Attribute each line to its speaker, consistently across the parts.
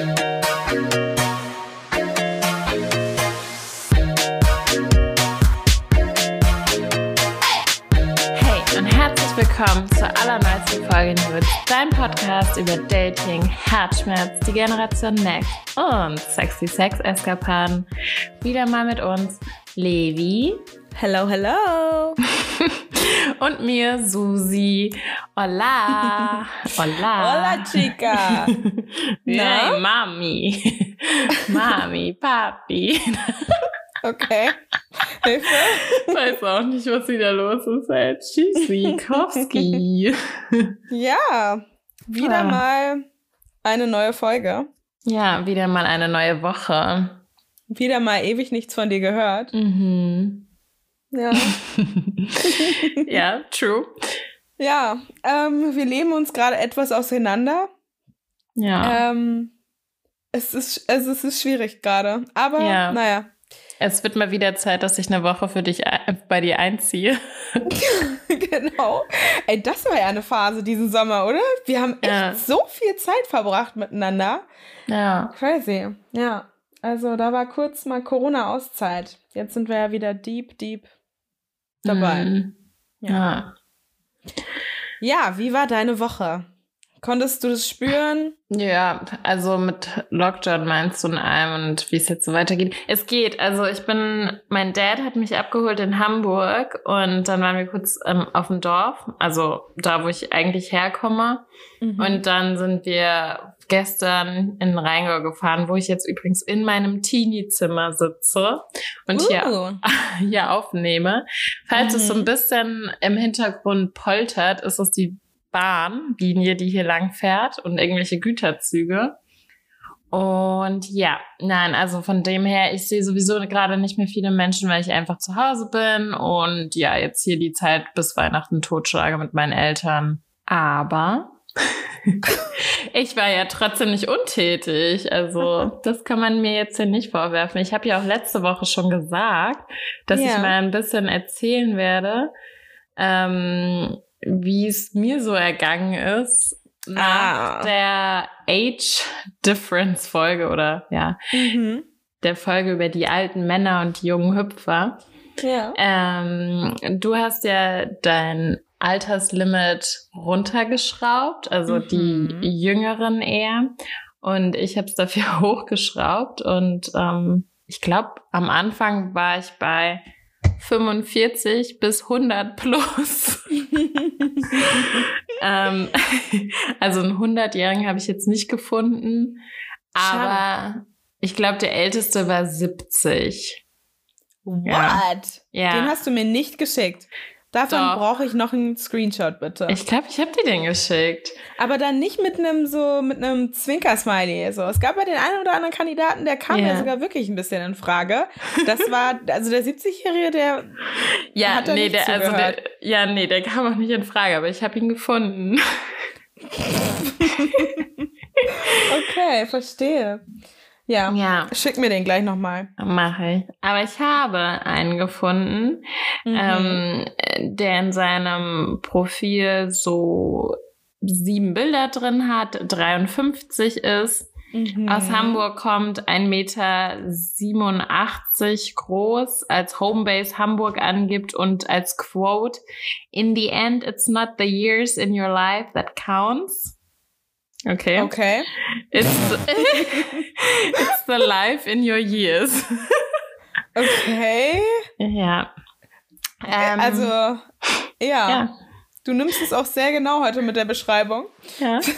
Speaker 1: Hey und herzlich willkommen zur allerneuesten Folge Nudes, dein Podcast über Dating, Herzschmerz, die Generation Next und sexy Sex-Eskapaden. Wieder mal mit uns Levi
Speaker 2: Hello, hello.
Speaker 1: und mir Susi. Hola. Hola.
Speaker 2: Hola, Chica. Na?
Speaker 1: Hey, Mami. Mami, Papi.
Speaker 2: Okay. Hilfe.
Speaker 1: Weiß auch nicht, was wieder los ist. Ey. Tschüssikowski.
Speaker 2: Ja, wieder
Speaker 1: Ah.
Speaker 2: mal eine neue Folge.
Speaker 1: Ja, wieder mal eine neue Woche.
Speaker 2: Wieder mal ewig nichts von dir gehört.
Speaker 1: Mhm.
Speaker 2: Ja.
Speaker 1: ja, true.
Speaker 2: Ja, ähm, wir leben uns gerade etwas auseinander.
Speaker 1: Ja.
Speaker 2: Ähm, es, ist, es, ist- es ist schwierig gerade. Aber
Speaker 1: Ja.
Speaker 2: naja.
Speaker 1: Es wird mal wieder Zeit, dass ich eine Woche für dich ein- bei dir einziehe.
Speaker 2: genau. Ey, das war ja eine Phase diesen Sommer, oder? Wir haben echt
Speaker 1: Ja.
Speaker 2: so viel Zeit verbracht miteinander.
Speaker 1: Ja.
Speaker 2: Crazy. Ja. Also da war kurz mal Corona-Auszeit. Jetzt sind wir ja wieder deep, deep dabei.
Speaker 1: Mhm. Ja.
Speaker 2: Ja, wie war deine Woche? Konntest du das spüren?
Speaker 1: Ja, also mit Lockdown meinst du in allem und wie es jetzt so weitergeht. Es geht. Also ich bin, mein Dad hat mich abgeholt in Hamburg und dann waren wir kurz ähm, auf dem Dorf, also da, wo ich eigentlich herkomme.
Speaker 2: Mhm.
Speaker 1: Und dann sind wir gestern in Rheingau gefahren, wo ich jetzt übrigens in meinem Teenie-Zimmer sitze und hier,
Speaker 2: Uh.
Speaker 1: hier aufnehme. Falls es so ein
Speaker 2: Mhm.
Speaker 1: bisschen im Hintergrund poltert, ist es die Bahnlinie, die hier lang fährt und irgendwelche Güterzüge. Und ja, nein, also von dem her, ich sehe sowieso gerade nicht mehr viele Menschen, weil ich einfach zu Hause bin und ja, jetzt hier die Zeit bis Weihnachten totschlage mit meinen Eltern. Aber ich war ja trotzdem nicht untätig. Also das kann man mir jetzt hier nicht vorwerfen. Ich habe ja auch letzte Woche schon gesagt, dass
Speaker 2: Ja.
Speaker 1: ich mal ein bisschen erzählen werde, ähm, wie es mir so ergangen ist nach
Speaker 2: Ah.
Speaker 1: der Age Difference Folge oder ja,
Speaker 2: Mhm.
Speaker 1: der Folge über die alten Männer und die jungen Hüpfer.
Speaker 2: Ja.
Speaker 1: Ähm, du hast ja dein Alterslimit runtergeschraubt, also
Speaker 2: Mhm.
Speaker 1: die Jüngeren eher. Und ich habe es dafür hochgeschraubt. Und ähm, ich glaube, am Anfang war ich bei 45 bis 100 plus. ähm, also einen 100-Jährigen habe ich jetzt nicht gefunden. Aber ich glaube, der älteste war 70.
Speaker 2: What?
Speaker 1: Ja.
Speaker 2: Den hast du mir nicht geschickt. Davon
Speaker 1: Doch.
Speaker 2: brauche ich noch einen Screenshot, bitte.
Speaker 1: Ich glaube, ich habe dir den geschickt.
Speaker 2: Aber dann nicht mit einem so, mit einem Zwinker-Smiley. So. Es gab ja den einen oder anderen Kandidaten, der kam
Speaker 1: Ja.
Speaker 2: ja sogar wirklich ein bisschen in Frage. Das war, also der 70-Jährige, der,
Speaker 1: Ja,
Speaker 2: Hat er
Speaker 1: nee,
Speaker 2: nicht
Speaker 1: der, also der, ja, nee, der kam auch nicht in Frage, aber ich habe ihn gefunden.
Speaker 2: okay, verstehe. Ja,
Speaker 1: Ja,
Speaker 2: schick mir den gleich nochmal.
Speaker 1: mache ich. Aber ich habe einen gefunden,
Speaker 2: Mhm.
Speaker 1: ähm, der in seinem Profil so sieben Bilder drin hat, 53 ist,
Speaker 2: Mhm.
Speaker 1: aus Hamburg kommt, 1,87 Meter groß, als Homebase Hamburg angibt und als Quote, in the end, it's not the years in your life that counts. Okay.
Speaker 2: Okay.
Speaker 1: It's, it's the life in your years.
Speaker 2: Okay.
Speaker 1: ja. Ähm,
Speaker 2: also, ja.
Speaker 1: ja.
Speaker 2: Du nimmst es auch sehr genau heute mit der Beschreibung.
Speaker 1: ja.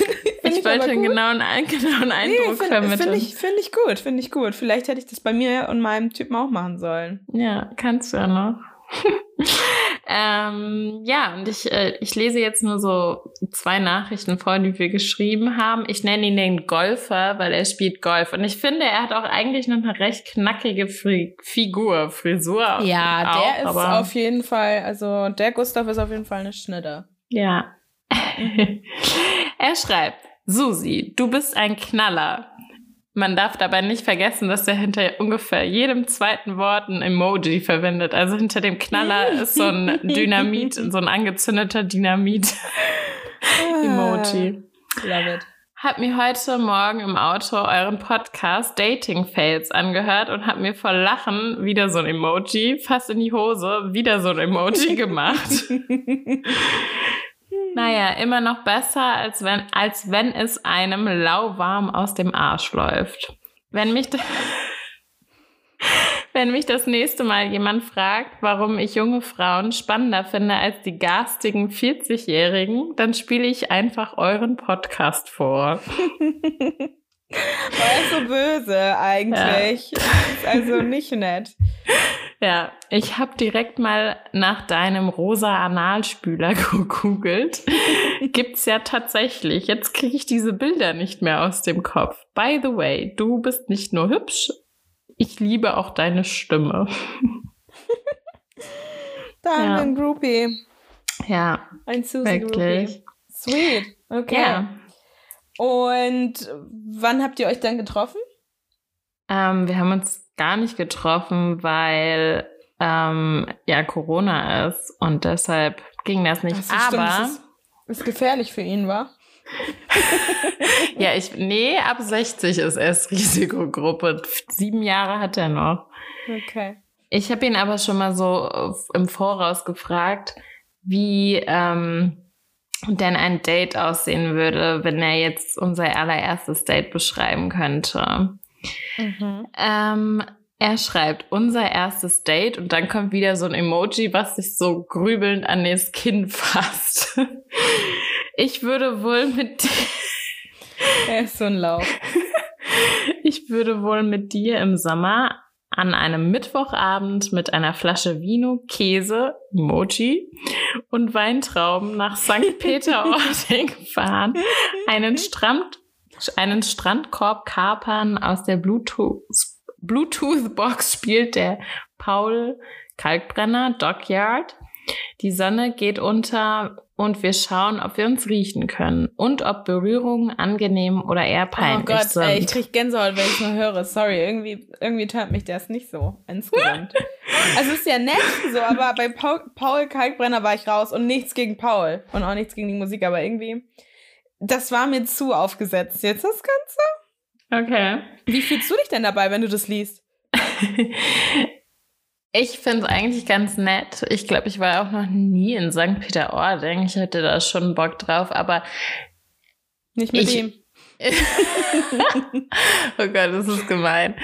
Speaker 1: Ich
Speaker 2: ich
Speaker 1: wollte einen genauen, einen genauen Eindruck
Speaker 2: finde
Speaker 1: vermitteln.
Speaker 2: find ich, find ich gut, finde ich gut. Vielleicht hätte ich das bei mir und meinem Typen auch machen sollen.
Speaker 1: Ja, kannst du ja noch. ähm, ja, und ich, äh, ich lese jetzt nur so zwei Nachrichten vor, die wir geschrieben haben. Ich nenne ihn den Golfer, weil er spielt Golf. Und ich finde, er hat auch eigentlich noch eine recht knackige Fri Figur, Frisur.
Speaker 2: Ja,
Speaker 1: auch,
Speaker 2: der ist auf jeden Fall, also der Gustav ist auf jeden Fall eine Schnitte.
Speaker 1: Ja. er schreibt, Susi, du bist ein Knaller. Man darf dabei nicht vergessen, dass er hinter ungefähr jedem zweiten Wort ein Emoji verwendet. Also hinter dem Knaller ist so ein Dynamit, so ein angezündeter Dynamit-Emoji.
Speaker 2: Ah, Love it.
Speaker 1: habe mir heute Morgen im Auto euren Podcast Dating Fails angehört und habe mir vor Lachen wieder so ein Emoji, fast in die Hose, wieder so ein Emoji gemacht. naja, immer noch besser, als wenn, als wenn es einem lauwarm aus dem Arsch läuft. Wenn mich, wenn mich das nächste Mal jemand fragt, warum ich junge Frauen spannender finde als die garstigen 40-Jährigen, dann spiele ich einfach euren Podcast vor.
Speaker 2: Er so böse eigentlich. Ja. Also nicht nett.
Speaker 1: Ja, ich habe direkt mal nach deinem rosa Analspüler gegoogelt. Gibt's ja tatsächlich. Jetzt kriege ich diese Bilder nicht mehr aus dem Kopf. By the way, du bist nicht nur hübsch, ich liebe auch deine Stimme.
Speaker 2: Dann ja. ein Groupie.
Speaker 1: Ja.
Speaker 2: Ein Susie Groupie. Sweet. Okay. Ja. Und wann habt ihr euch dann getroffen?
Speaker 1: Ähm, wir haben uns gar nicht getroffen, weil ähm, ja Corona ist und deshalb ging das nicht. Das Aber
Speaker 2: stimmt, ist, ist gefährlich für ihn, war?
Speaker 1: ja, ich, nee, ab 60 ist erst Risikogruppe. Sieben Jahre hat er noch.
Speaker 2: Okay.
Speaker 1: Ich habe ihn aber schon mal so im Voraus gefragt, wie ähm, denn ein Date aussehen würde, wenn er jetzt unser allererstes Date beschreiben könnte. Mhm. Ähm, er schreibt unser erstes Date und dann kommt wieder so ein Emoji, was sich so grübelnd an das Kinn fasst. Ich würde wohl mit
Speaker 2: Er ist so ein Lauf.
Speaker 1: Ich würde wohl mit dir im Sommer an einem Mittwochabend mit einer Flasche Vino, Käse, Mochi und Weintrauben nach St. Peter-Ording fahren, einen Strand, einen Strandkorb kapern, aus der Bluetooth, Bluetooth-Box spielt der Paul Kalkbrenner Dockyard. Die Sonne geht unter und wir schauen, ob wir uns riechen können und ob Berührungen angenehm oder eher peinlich sind. Oh Gott, sind. Ey,
Speaker 2: ich krieg Gänsehaut, wenn ich nur höre. Sorry, irgendwie, irgendwie tönt mich das nicht so insgesamt. also ist ja nett so, aber bei Paul, Paul Kalkbrenner war ich raus und nichts gegen Paul und auch nichts gegen die Musik, aber irgendwie, das war mir zu aufgesetzt jetzt das Ganze.
Speaker 1: Okay.
Speaker 2: Wie fühlst du dich denn dabei, wenn du das liest?
Speaker 1: Ich finde es eigentlich ganz nett. Ich glaube, ich war auch noch nie in St. Peter-Ording. Ich hätte da schon Bock drauf, aber.
Speaker 2: Nicht mit ich, ihm.
Speaker 1: oh Gott, das ist gemein.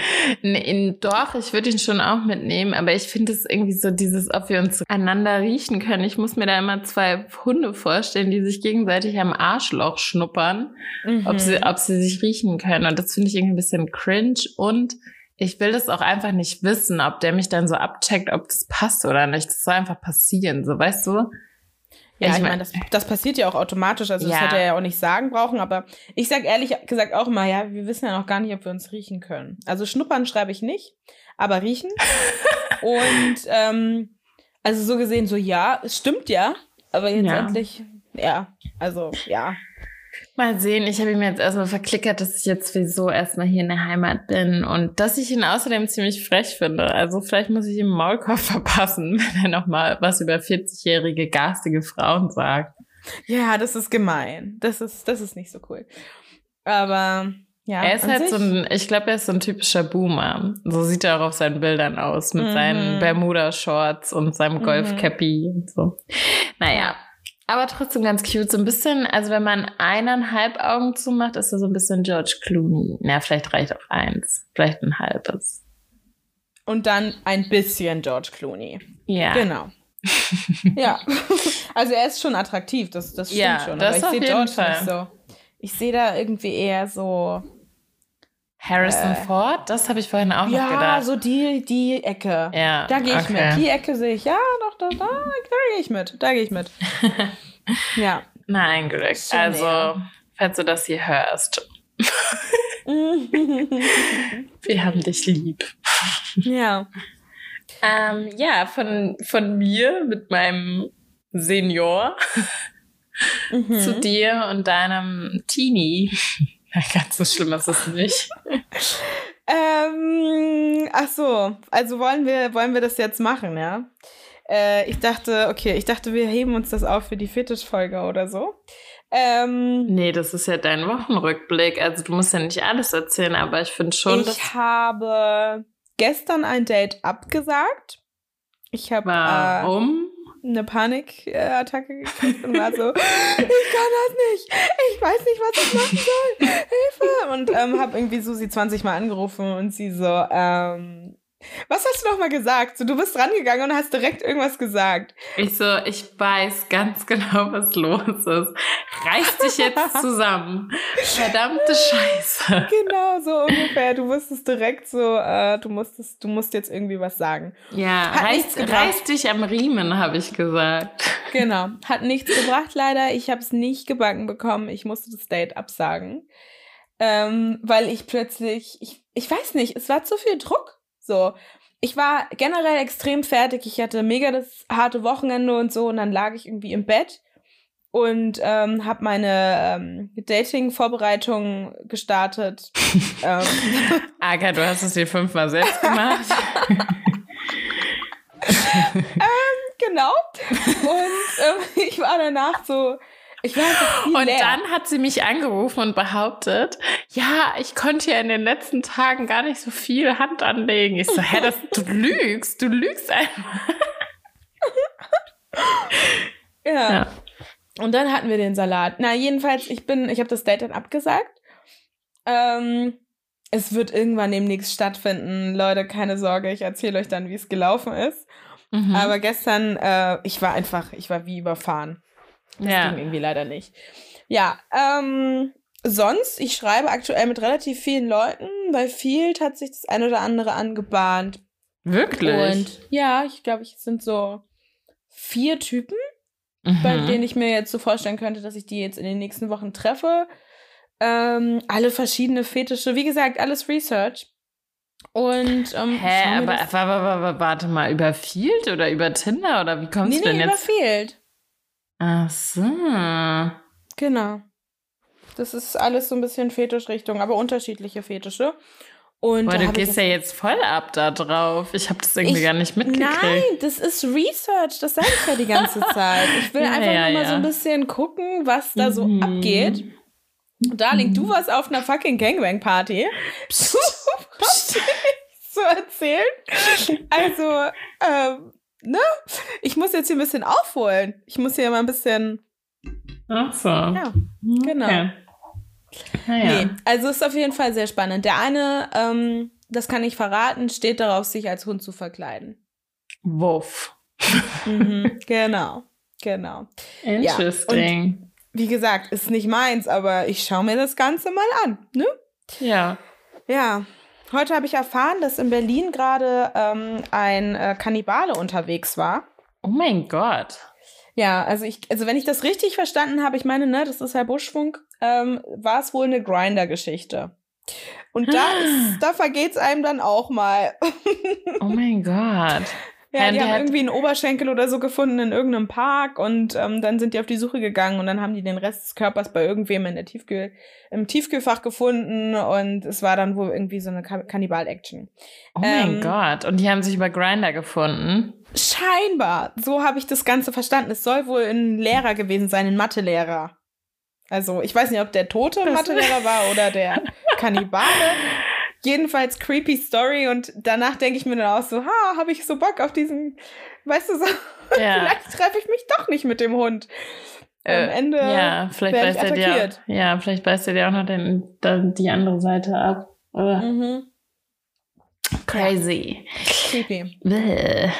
Speaker 1: Nee, doch, ich würde ihn schon auch mitnehmen, aber ich finde es irgendwie so dieses, ob wir uns einander riechen können. Ich muss mir da immer zwei Hunde vorstellen, die sich gegenseitig am Arschloch schnuppern, mhm. ob, sie, ob sie sich riechen können. Und das finde ich irgendwie ein bisschen cringe und ich will das auch einfach nicht wissen, ob der mich dann so abcheckt, ob das passt oder nicht. Das soll einfach passieren, so weißt du?
Speaker 2: Ja, ich, ich meine, das, das passiert ja auch automatisch, also ja. das hätte er ja auch nicht sagen brauchen, aber ich sag ehrlich gesagt auch immer, ja, wir wissen ja noch gar nicht, ob wir uns riechen können. Also schnuppern schreibe ich nicht, aber riechen. Und ähm, also so gesehen, so ja, es stimmt ja, aber jetzt ja. endlich, ja, also ja,
Speaker 1: Mal sehen, ich habe ihm jetzt erstmal verklickert, dass ich jetzt sowieso erstmal hier in der Heimat bin und dass ich ihn außerdem ziemlich frech finde. Also vielleicht muss ich ihm Maulkorb verpassen, wenn er nochmal was über 40-jährige garstige Frauen sagt.
Speaker 2: Ja, das ist gemein. Das ist, das ist nicht so cool. Aber ja.
Speaker 1: Er ist halt sich? so ein, ich glaube, er ist so ein typischer Boomer. So sieht er auch auf seinen Bildern aus, mit mhm. seinen Bermuda-Shorts und seinem mhm. Golf-Cappy und so. Naja, aber trotzdem ganz cute. So ein bisschen, also wenn man eineinhalb Augen zumacht, ist er so ein bisschen George Clooney. Na, vielleicht reicht auch eins. Vielleicht ein halbes.
Speaker 2: Und dann ein bisschen George Clooney.
Speaker 1: Ja.
Speaker 2: Genau. ja. Also er ist schon attraktiv, das, das stimmt
Speaker 1: ja,
Speaker 2: schon.
Speaker 1: Das Aber ich sehe George Fall. nicht
Speaker 2: so. Ich sehe da irgendwie eher so.
Speaker 1: Harrison äh, Ford, das habe ich vorhin auch
Speaker 2: ja,
Speaker 1: noch gedacht. Ja,
Speaker 2: so die, die Ecke.
Speaker 1: Ja,
Speaker 2: da gehe ich okay. mit. Die Ecke sehe ich, ja, doch, da, da, da gehe ich mit. Da gehe ich mit. ja.
Speaker 1: Nein, Glück. Also, falls du das hier hörst. Wir haben dich lieb.
Speaker 2: Ja.
Speaker 1: Ähm, ja, von, von mir mit meinem Senior mhm. zu dir und deinem Teenie. Ganz so schlimm ist es nicht.
Speaker 2: ähm, ach so, also wollen wir, wollen wir das jetzt machen, ja? Äh, ich dachte, okay, ich dachte, wir heben uns das auf für die Fetischfolge oder so. Ähm,
Speaker 1: nee, das ist ja dein Wochenrückblick. Also du musst ja nicht alles erzählen, aber ich finde schon.
Speaker 2: Ich habe gestern ein Date abgesagt. Ich habe.
Speaker 1: Warum?
Speaker 2: Äh, eine Panikattacke gekriegt und war so, ich kann das nicht, ich weiß nicht, was ich machen soll, Hilfe! Und ähm, habe irgendwie Susi 20 Mal angerufen und sie so, ähm, was hast du noch mal gesagt? So, du bist rangegangen und hast direkt irgendwas gesagt.
Speaker 1: Ich so, ich weiß ganz genau, was los ist. Reiß dich jetzt zusammen. Verdammte Scheiße.
Speaker 2: Genau, so ungefähr. Du wusstest direkt so, äh, du musstest, du musst jetzt irgendwie was sagen.
Speaker 1: Ja, reiß, reiß dich am Riemen, habe ich gesagt.
Speaker 2: Genau. Hat nichts gebracht, leider. Ich habe es nicht gebacken bekommen. Ich musste das Date absagen. Ähm, weil ich plötzlich, ich, ich weiß nicht, es war zu viel Druck. So, ich war generell extrem fertig. Ich hatte mega das harte Wochenende und so und dann lag ich irgendwie im Bett und ähm, habe meine ähm, Dating-Vorbereitung gestartet. ähm.
Speaker 1: Aga, du hast es dir fünfmal selbst gemacht.
Speaker 2: ähm, genau. Und ähm, ich war danach so, ich so
Speaker 1: Und
Speaker 2: leer.
Speaker 1: dann hat sie mich angerufen und behauptet, ja, ich konnte ja in den letzten Tagen gar nicht so viel Hand anlegen. Ich so, hä, das, du lügst, du lügst einfach.
Speaker 2: ja. ja. Und dann hatten wir den Salat. Na, jedenfalls, ich bin, ich habe das Date dann abgesagt. Ähm, es wird irgendwann demnächst stattfinden. Leute, keine Sorge, ich erzähle euch dann, wie es gelaufen ist. Mhm. Aber gestern, äh, ich war einfach, ich war wie überfahren. Das ja. ging irgendwie leider nicht. Ja, ähm, sonst, ich schreibe aktuell mit relativ vielen Leuten. Bei Field hat sich das ein oder andere angebahnt.
Speaker 1: Wirklich?
Speaker 2: Und ja, ich glaube, es sind so vier Typen, mhm. bei denen ich mir jetzt so vorstellen könnte, dass ich die jetzt in den nächsten Wochen treffe. Ähm, alle verschiedene Fetische. Wie gesagt, alles Research. Und ähm,
Speaker 1: Hä, aber, aber, aber, warte mal, über Field oder über Tinder oder wie kommst nee, du denn nee, jetzt?
Speaker 2: Über Field.
Speaker 1: Ach so.
Speaker 2: Genau. Das ist alles so ein bisschen Fetischrichtung, aber unterschiedliche Fetische. Und
Speaker 1: Boah, du gehst ja jetzt voll ab da drauf. Ich habe das irgendwie ich, gar nicht mitgekriegt. Nein,
Speaker 2: das ist Research. Das sage ich ja die ganze Zeit. Ich will ja, einfach ja, nur mal ja. so ein bisschen gucken, was da so mhm. abgeht. Darling, du warst auf einer fucking Gangbang-Party. Psst, psst. zu erzählen. Also, ähm, ne? Ich muss jetzt hier ein bisschen aufholen. Ich muss hier mal ein bisschen.
Speaker 1: Ach so.
Speaker 2: Ja, genau. Okay.
Speaker 1: Naja. Nee,
Speaker 2: also ist auf jeden Fall sehr spannend. Der eine, ähm, das kann ich verraten, steht darauf, sich als Hund zu verkleiden.
Speaker 1: Wuff.
Speaker 2: Mhm, genau, genau.
Speaker 1: Interesting.
Speaker 2: Ja, wie gesagt, ist nicht meins, aber ich schaue mir das Ganze mal an, ne?
Speaker 1: Ja.
Speaker 2: Ja, Heute habe ich erfahren, dass in Berlin gerade ähm, ein äh, Kannibale unterwegs war.
Speaker 1: Oh mein Gott.
Speaker 2: Ja, also ich, also wenn ich das richtig verstanden habe, ich meine, ne, das ist Herr Buschfunk, ähm, war es wohl eine Grinder-Geschichte. Und da ist, da vergeht's einem dann auch mal.
Speaker 1: oh mein Gott.
Speaker 2: Ja, die haben irgendwie einen Oberschenkel oder so gefunden in irgendeinem Park und ähm, dann sind die auf die Suche gegangen und dann haben die den Rest des Körpers bei irgendwem in der Tiefkühl, im Tiefkühlfach gefunden und es war dann wohl irgendwie so eine Kannibal-Action.
Speaker 1: Oh ähm, mein Gott. Und die haben sich über Grinder gefunden?
Speaker 2: Scheinbar. So habe ich das Ganze verstanden. Es soll wohl ein Lehrer gewesen sein, ein Mathelehrer. Also ich weiß nicht, ob der tote Mathelehrer war oder der Kannibale. Jedenfalls creepy Story und danach denke ich mir dann auch so, ha, habe ich so Bock auf diesen, weißt du so, ja. vielleicht treffe ich mich doch nicht mit dem Hund. Am äh, Ende
Speaker 1: ja, vielleicht beißt er dir, ja, vielleicht beißt er dir auch noch den, den, die andere Seite ab. Mhm. Crazy.
Speaker 2: Creepy.
Speaker 1: Bäh.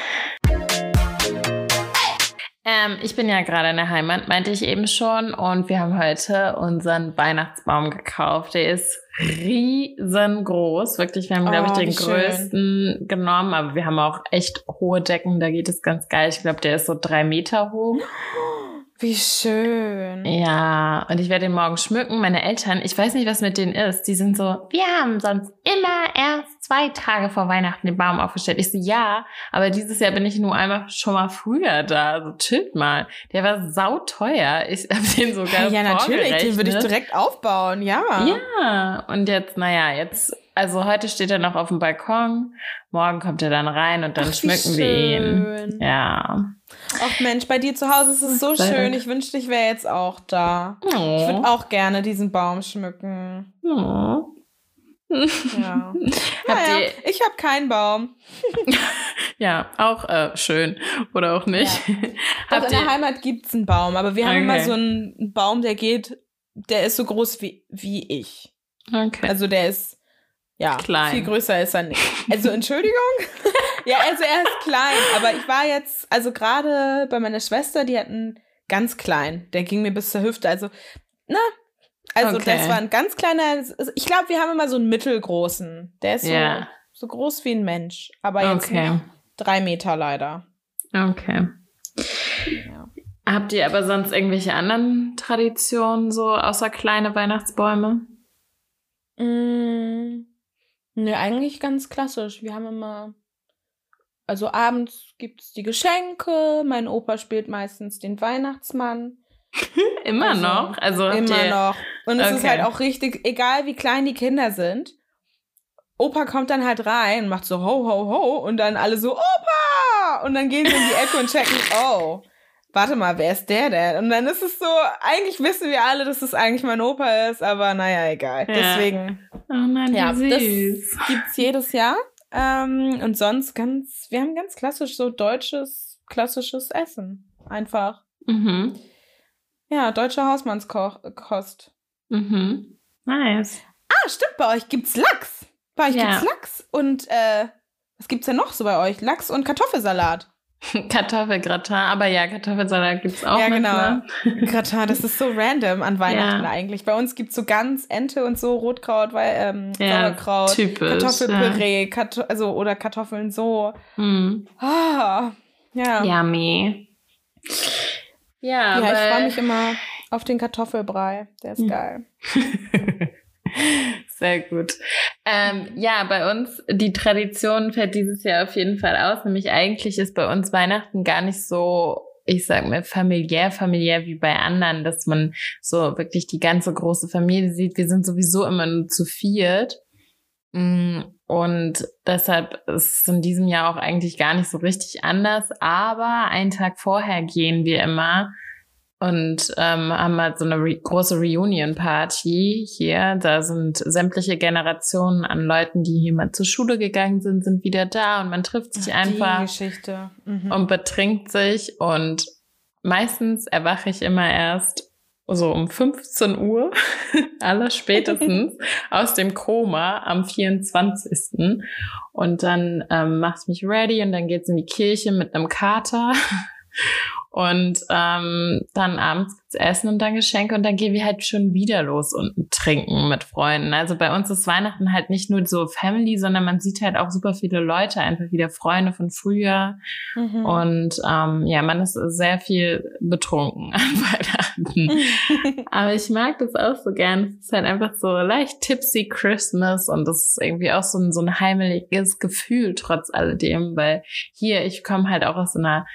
Speaker 1: Ähm, ich bin ja gerade in der Heimat, meinte ich eben schon. Und wir haben heute unseren Weihnachtsbaum gekauft. Der ist riesengroß. Wirklich, wir haben, oh, glaube ich, den größten genommen. Aber wir haben auch echt hohe Decken. Da geht es ganz geil. Ich glaube, der ist so drei Meter hoch.
Speaker 2: Wie schön.
Speaker 1: Ja, und ich werde den morgen schmücken. Meine Eltern, ich weiß nicht, was mit denen ist. Die sind so, wir haben sonst immer erst zwei Tage vor Weihnachten den Baum aufgestellt. Ich so, ja, aber dieses Jahr bin ich nur einmal schon mal früher da. Also chillt mal. Der war sauteuer. Ich habe den sogar
Speaker 2: Ja, natürlich, den würde ich direkt aufbauen, ja.
Speaker 1: Ja, und jetzt, naja, jetzt also heute steht er noch auf dem Balkon, morgen kommt er dann rein und dann Ach, schmücken wir ihn. Ja.
Speaker 2: Ach Mensch, bei dir zu Hause ist es so schön. Ich wünschte, ich wäre jetzt auch da. Oh. Ich würde auch gerne diesen Baum schmücken. Oh. Ja. naja, ich habe keinen Baum.
Speaker 1: ja, auch äh, schön. Oder auch nicht. Ja.
Speaker 2: Doch, in der Heimat gibt es einen Baum, aber wir haben okay. immer so einen Baum, der geht, der ist so groß wie, wie ich. Okay. Also der ist ja klein. viel größer ist er nicht. Also Entschuldigung. ja, also er ist klein, aber ich war jetzt, also gerade bei meiner Schwester, die hat einen ganz klein, der ging mir bis zur Hüfte. Also, na, also okay. das war ein ganz kleiner, also ich glaube, wir haben immer so einen mittelgroßen. Der ist so, yeah. so groß wie ein Mensch, aber jetzt okay. drei Meter leider.
Speaker 1: Okay. Ja. Habt ihr aber sonst irgendwelche anderen Traditionen so außer kleine Weihnachtsbäume?
Speaker 2: Mm, ne, eigentlich ganz klassisch. Wir haben immer, also abends gibt es die Geschenke, mein Opa spielt meistens den Weihnachtsmann.
Speaker 1: immer also, noch? Also
Speaker 2: immer noch. Und es okay. ist halt auch richtig, egal wie klein die Kinder sind. Opa kommt dann halt rein und macht so ho, ho, ho und dann alle so Opa! Und dann gehen sie in die Ecke und checken, oh, warte mal, wer ist der denn? Und dann ist es so, eigentlich wissen wir alle, dass es eigentlich mein Opa ist, aber naja, egal. Ja. Deswegen.
Speaker 1: Oh nein, ja, süß.
Speaker 2: das gibt's jedes Jahr. Ähm, und sonst ganz, wir haben ganz klassisch so deutsches, klassisches Essen. Einfach. Mhm. Ja, deutsche Hausmannskost.
Speaker 1: Mhm. Nice.
Speaker 2: Ah, stimmt, bei euch gibt's Lachs. Bei euch ja. gibt's Lachs und äh, was gibt's denn noch so bei euch? Lachs und Kartoffelsalat.
Speaker 1: Kartoffelgratin, aber ja, Kartoffelsalat gibt's auch. Ja, genau.
Speaker 2: Gratin, das ist so random an Weihnachten ja. eigentlich. Bei uns gibt's so ganz Ente und so, Rotkraut, weil, ähm, ja, Sauerkraut, typisch, Kartoffelpüree, ja. Karto also, oder Kartoffeln so. Mm. Ah, ja.
Speaker 1: Yummy.
Speaker 2: Ja, ja ich freue mich immer auf den Kartoffelbrei. Der ist hm. geil.
Speaker 1: Sehr gut. Ähm, ja, bei uns, die Tradition fällt dieses Jahr auf jeden Fall aus. Nämlich eigentlich ist bei uns Weihnachten gar nicht so, ich sag mal, familiär, familiär wie bei anderen, dass man so wirklich die ganze große Familie sieht. Wir sind sowieso immer nur zu viert. Mm, und deshalb ist es in diesem Jahr auch eigentlich gar nicht so richtig anders. Aber einen Tag vorher gehen wir immer und ähm, haben halt so eine re große Reunion-Party hier. Da sind sämtliche Generationen an Leuten, die hier mal zur Schule gegangen sind, sind wieder da und man trifft sich Ach, einfach mhm. und betrinkt sich. Und meistens erwache ich immer erst so um 15 Uhr, aller spätestens, aus dem Koma am 24. Und dann ähm, machst mich ready und dann geht's in die Kirche mit einem Kater. Und ähm, dann abends gibt's Essen und dann Geschenke und dann gehen wir halt schon wieder los und trinken mit Freunden. Also bei uns ist Weihnachten halt nicht nur so Family, sondern man sieht halt auch super viele Leute, einfach wieder Freunde von früher. Mhm. Und ähm, ja, man ist sehr viel betrunken an Weihnachten. Aber ich mag das auch so gern. Es ist halt einfach so leicht tipsy Christmas und das ist irgendwie auch so ein, so ein heimeliges Gefühl trotz alledem, weil hier, ich komme halt auch aus so einer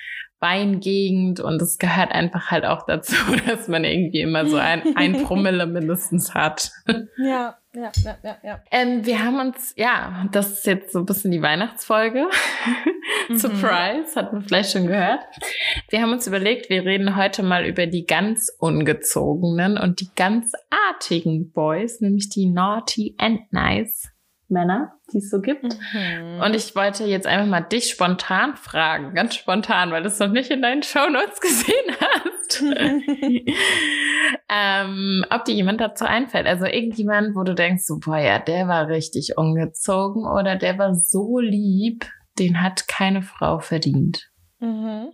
Speaker 1: Weingegend und es gehört einfach halt auch dazu, dass man irgendwie immer so ein, ein Promille mindestens hat.
Speaker 2: Ja, ja, ja, ja, ja.
Speaker 1: Ähm, wir haben uns, ja, das ist jetzt so ein bisschen die Weihnachtsfolge. Mhm. Surprise, hat man vielleicht schon gehört. Wir haben uns überlegt, wir reden heute mal über die ganz ungezogenen und die ganz artigen Boys, nämlich die Naughty and Nice Männer, die es so gibt. Mhm. Und ich wollte jetzt einfach mal dich spontan fragen, ganz spontan, weil du es noch nicht in deinen Show Notes gesehen hast, ähm, ob dir jemand dazu einfällt. Also irgendjemand, wo du denkst, so, boah, ja, der war richtig ungezogen oder der war so lieb, den hat keine Frau verdient.
Speaker 2: Mhm.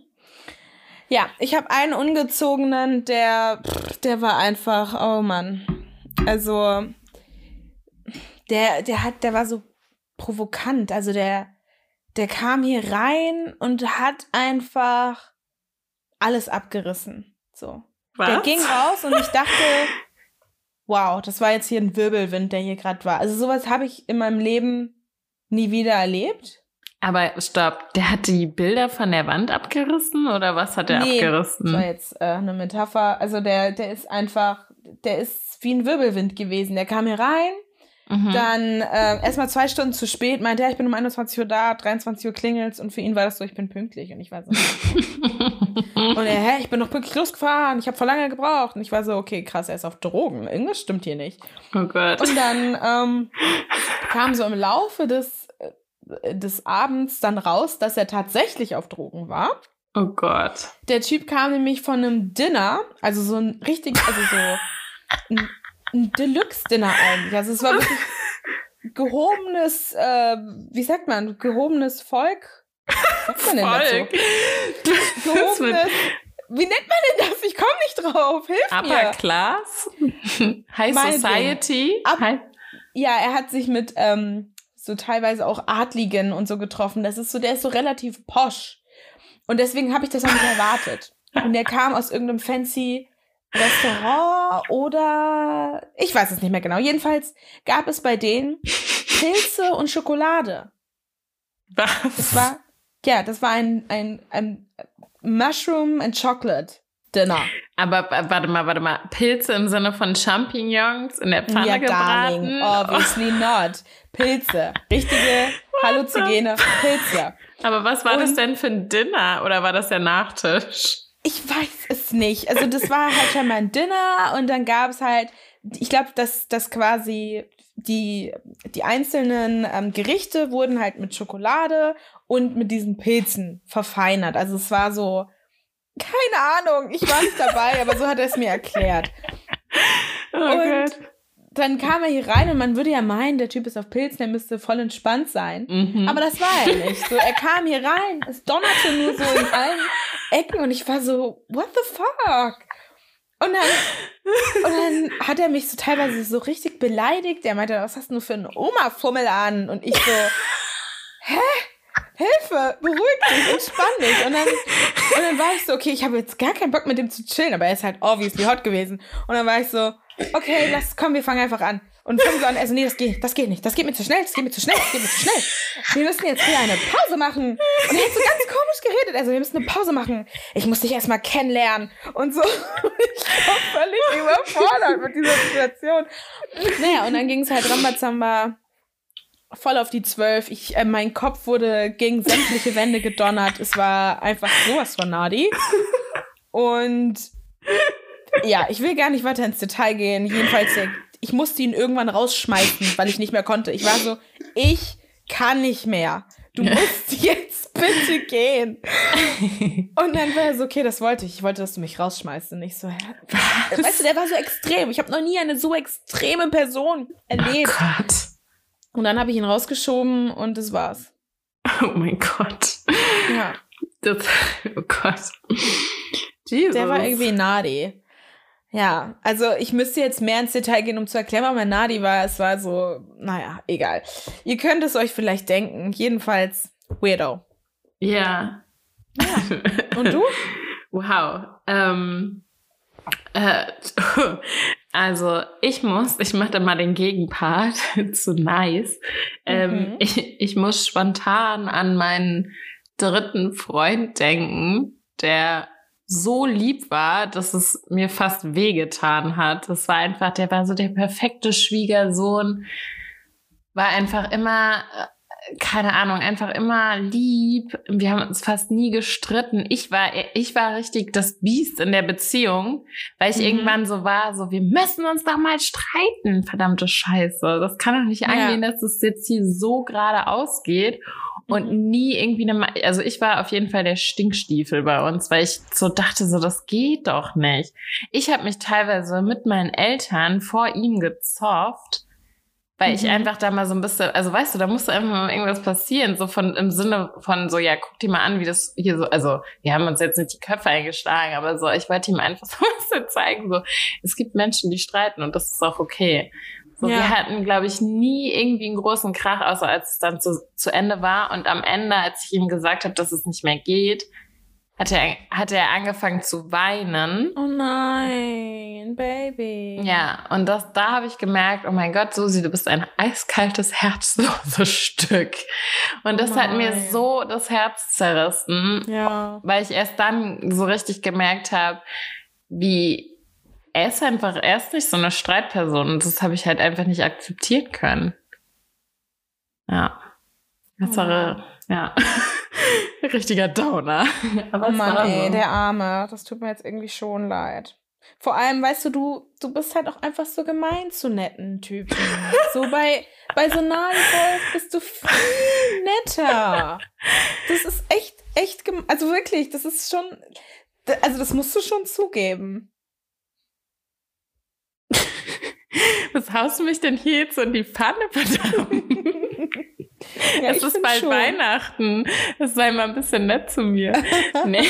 Speaker 2: Ja, ich habe einen ungezogenen, der, der war einfach, oh Mann. Also der, der hat, der war so provokant. Also der, der kam hier rein und hat einfach alles abgerissen. So. Was? Der ging raus und ich dachte, wow, das war jetzt hier ein Wirbelwind, der hier gerade war. Also sowas habe ich in meinem Leben nie wieder erlebt.
Speaker 1: Aber stopp, der hat die Bilder von der Wand abgerissen oder was hat er nee, abgerissen?
Speaker 2: Das war jetzt äh, eine Metapher. Also der, der ist einfach, der ist wie ein Wirbelwind gewesen. Der kam hier rein, Mhm. Dann äh, erstmal zwei Stunden zu spät, meinte er, ich bin um 21 Uhr da, 23 Uhr klingelt's und für ihn war das so, ich bin pünktlich und ich war so. und er, hä, ich bin noch pünktlich losgefahren, ich habe vor lange gebraucht und ich war so, okay, krass, er ist auf Drogen, irgendwas stimmt hier nicht.
Speaker 1: Oh Gott.
Speaker 2: Und dann ähm, kam so im Laufe des, äh, des Abends dann raus, dass er tatsächlich auf Drogen war.
Speaker 1: Oh Gott.
Speaker 2: Der Typ kam nämlich von einem Dinner, also so ein richtig, also so ein ein Deluxe-Dinner eigentlich. Also es war wirklich gehobenes, äh, wie sagt man, gehobenes Volk. Was sagt man denn Volk. dazu? Gehobenes. Wie nennt man denn das? Ich komme nicht drauf. Hilf
Speaker 1: Upper mir. Upper Class? High Meine Society?
Speaker 2: Ab, ja, er hat sich mit ähm, so teilweise auch Adligen und so getroffen. Das ist so, der ist so relativ posch. Und deswegen habe ich das auch nicht erwartet. Und der kam aus irgendeinem fancy Restaurant oder ich weiß es nicht mehr genau. Jedenfalls gab es bei denen Pilze und Schokolade.
Speaker 1: Was?
Speaker 2: Das war ja, das war ein ein, ein Mushroom and Chocolate Dinner.
Speaker 1: Aber warte mal, warte mal, Pilze im Sinne von Champignons in der Pfanne ja, gebraten?
Speaker 2: Darling, obviously not. Pilze, richtige halluzinogene Pilze.
Speaker 1: Aber was war und, das denn für ein Dinner oder war das der Nachtisch?
Speaker 2: Ich weiß es nicht. Also das war halt schon mal ein Dinner und dann gab es halt, ich glaube, dass das quasi die, die einzelnen ähm, Gerichte wurden halt mit Schokolade und mit diesen Pilzen verfeinert. Also es war so, keine Ahnung, ich war nicht dabei, aber so hat er es mir erklärt. Oh und Gott dann kam er hier rein und man würde ja meinen, der Typ ist auf Pilzen, der müsste voll entspannt sein. Mhm. Aber das war er nicht. So, er kam hier rein, es donnerte nur so in allen Ecken und ich war so, what the fuck? Und dann, und dann hat er mich so teilweise so richtig beleidigt. Er meinte, was hast du für einen Oma-Fummel an? Und ich so, hä? Hilfe, beruhig dich, entspann dich. Und dann, und dann war ich so, okay, ich habe jetzt gar keinen Bock mit dem zu chillen, aber er ist halt obviously hot gewesen. Und dann war ich so, okay, lass, komm, wir fangen einfach an. Und so an, also nee, das geht, das geht nicht, das geht mir zu schnell, das geht mir zu schnell, das geht mir zu schnell. Wir müssen jetzt hier eine Pause machen. Und er hat so ganz komisch geredet, also wir müssen eine Pause machen. Ich muss dich erstmal kennenlernen und so. Ich war völlig überfordert mit dieser Situation. Naja, und dann ging es halt Rambazamba voll auf die Zwölf. Ich, äh, mein Kopf wurde gegen sämtliche Wände gedonnert. Es war einfach sowas von Nadi. Und ja, ich will gar nicht weiter ins Detail gehen. Jedenfalls, ich musste ihn irgendwann rausschmeißen, weil ich nicht mehr konnte. Ich war so, ich kann nicht mehr. Du musst jetzt bitte gehen. Und dann war er so, okay, das wollte ich. Ich wollte, dass du mich rausschmeißt. Und ich so, hä? Was? Weißt du, der war so extrem. Ich habe noch nie eine so extreme Person erlebt. Oh Gott. Und dann habe ich ihn rausgeschoben und das war's.
Speaker 1: Oh mein Gott.
Speaker 2: Ja.
Speaker 1: Das, oh Gott.
Speaker 2: Jesus. Der war irgendwie Nadi. Ja, also ich müsste jetzt mehr ins Detail gehen, um zu erklären, aber Nadi war, es war so, naja, egal. Ihr könnt es euch vielleicht denken. Jedenfalls Weirdo.
Speaker 1: Ja.
Speaker 2: ja. Und du?
Speaker 1: wow. Ähm, äh, also ich muss, ich mache da mal den Gegenpart zu nice. Ähm, mhm. ich, ich muss spontan an meinen dritten Freund denken, der so lieb war, dass es mir fast wehgetan hat. Das war einfach, der war so der perfekte Schwiegersohn, war einfach immer, äh, keine Ahnung, einfach immer lieb. Wir haben uns fast nie gestritten. Ich war, ich war richtig das Biest in der Beziehung, weil ich mhm. irgendwann so war, so, wir müssen uns doch mal streiten, verdammte Scheiße. Das kann doch nicht angehen, ja. dass es jetzt hier so gerade ausgeht und mhm. nie irgendwie eine, also ich war auf jeden Fall der Stinkstiefel bei uns, weil ich so dachte, so das geht doch nicht. Ich habe mich teilweise mit meinen Eltern vor ihm gezofft, weil mhm. ich einfach da mal so ein bisschen, also weißt du, da musste einfach mal irgendwas passieren, so von im Sinne von so, ja, guck dir mal an, wie das hier so, also wir haben uns jetzt nicht die Köpfe eingeschlagen, aber so, ich wollte ihm einfach so ein bisschen zeigen, so, es gibt Menschen, die streiten und das ist auch okay. So, ja. Wir hatten, glaube ich, nie irgendwie einen großen Krach, außer als es dann zu, zu Ende war. Und am Ende, als ich ihm gesagt habe, dass es nicht mehr geht, hat er, hat er angefangen zu weinen.
Speaker 2: Oh nein, Baby.
Speaker 1: Ja, und das, da habe ich gemerkt, oh mein Gott, Susi, du bist ein eiskaltes, herzloses Stück. Und das oh hat mir so das Herz zerrissen,
Speaker 2: ja.
Speaker 1: weil ich erst dann so richtig gemerkt habe, wie er ist einfach, er ist nicht so eine Streitperson und das habe ich halt einfach nicht akzeptieren können. Ja. Das war, oh. ja. Richtiger Downer.
Speaker 2: Aber oh Mann, ey, so. der Arme. Das tut mir jetzt irgendwie schon leid. Vor allem, weißt du, du, du bist halt auch einfach so gemein zu netten Typen. so bei, bei so Nagelwolf bist du viel netter. Das ist echt, echt, also wirklich, das ist schon, also das musst du schon zugeben.
Speaker 1: Was haust du mich denn hier jetzt in die Pfanne, verdammt? Ja, es ist bald schon. Weihnachten. Sei mal ein bisschen nett zu mir. nee.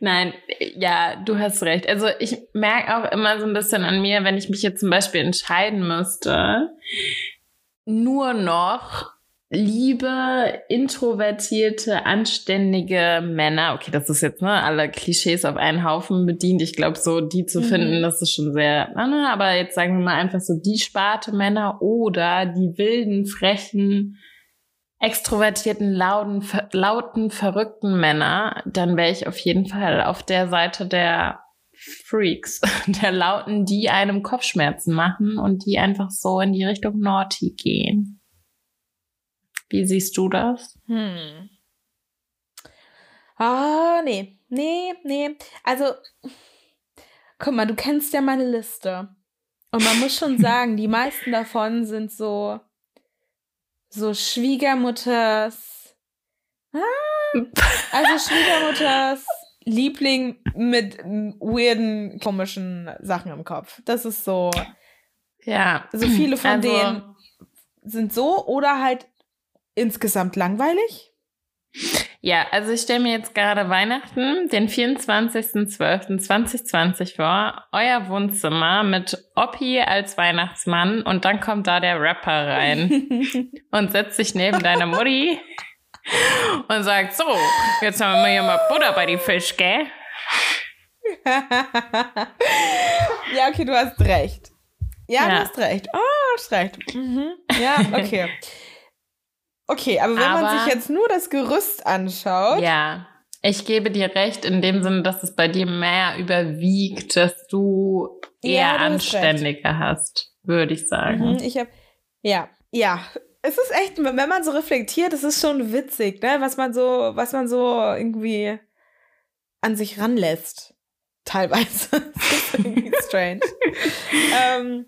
Speaker 1: Nein, ja, du hast recht. Also ich merke auch immer so ein bisschen an mir, wenn ich mich jetzt zum Beispiel entscheiden müsste, nur noch liebe, introvertierte, anständige Männer, okay, das ist jetzt ne, alle Klischees auf einen Haufen bedient. Ich glaube, so die zu mhm. finden, das ist schon sehr, ne, aber jetzt sagen wir mal einfach so die Sparte Männer oder die wilden, frechen, extrovertierten, lauten, ver lauten verrückten Männer, dann wäre ich auf jeden Fall auf der Seite der Freaks, der Lauten, die einem Kopfschmerzen machen und die einfach so in die Richtung Naughty gehen. Wie siehst du das? Hm.
Speaker 2: Ah, nee. Nee, nee. Also, guck mal, du kennst ja meine Liste. Und man muss schon sagen, die meisten davon sind so, so Schwiegermutters. Ah, also Schwiegermutters Liebling mit weirden, komischen Sachen im Kopf. Das ist so. Ja. So viele von also, denen sind so oder halt insgesamt langweilig?
Speaker 1: Ja, also ich stelle mir jetzt gerade Weihnachten, den 24.12.2020 vor, euer Wohnzimmer mit Oppi als Weihnachtsmann und dann kommt da der Rapper rein und setzt sich neben deiner Mutti und sagt, so, jetzt haben wir hier mal Butter bei die Fisch, gell?
Speaker 2: ja, okay, du hast recht. Ja, ja. du hast recht. Oh, du hast recht. Mhm. Ja, okay. Okay, aber wenn aber, man sich jetzt nur das Gerüst anschaut.
Speaker 1: Ja, ich gebe dir recht in dem Sinne, dass es bei dir mehr überwiegt, dass du eher ja, du anständiger hast, würde ich sagen.
Speaker 2: Mhm, ich habe, ja, ja. Es ist echt, wenn man so reflektiert, es ist schon witzig, ne? was man so, was man so irgendwie an sich ranlässt. Teilweise. das ist irgendwie strange. ähm,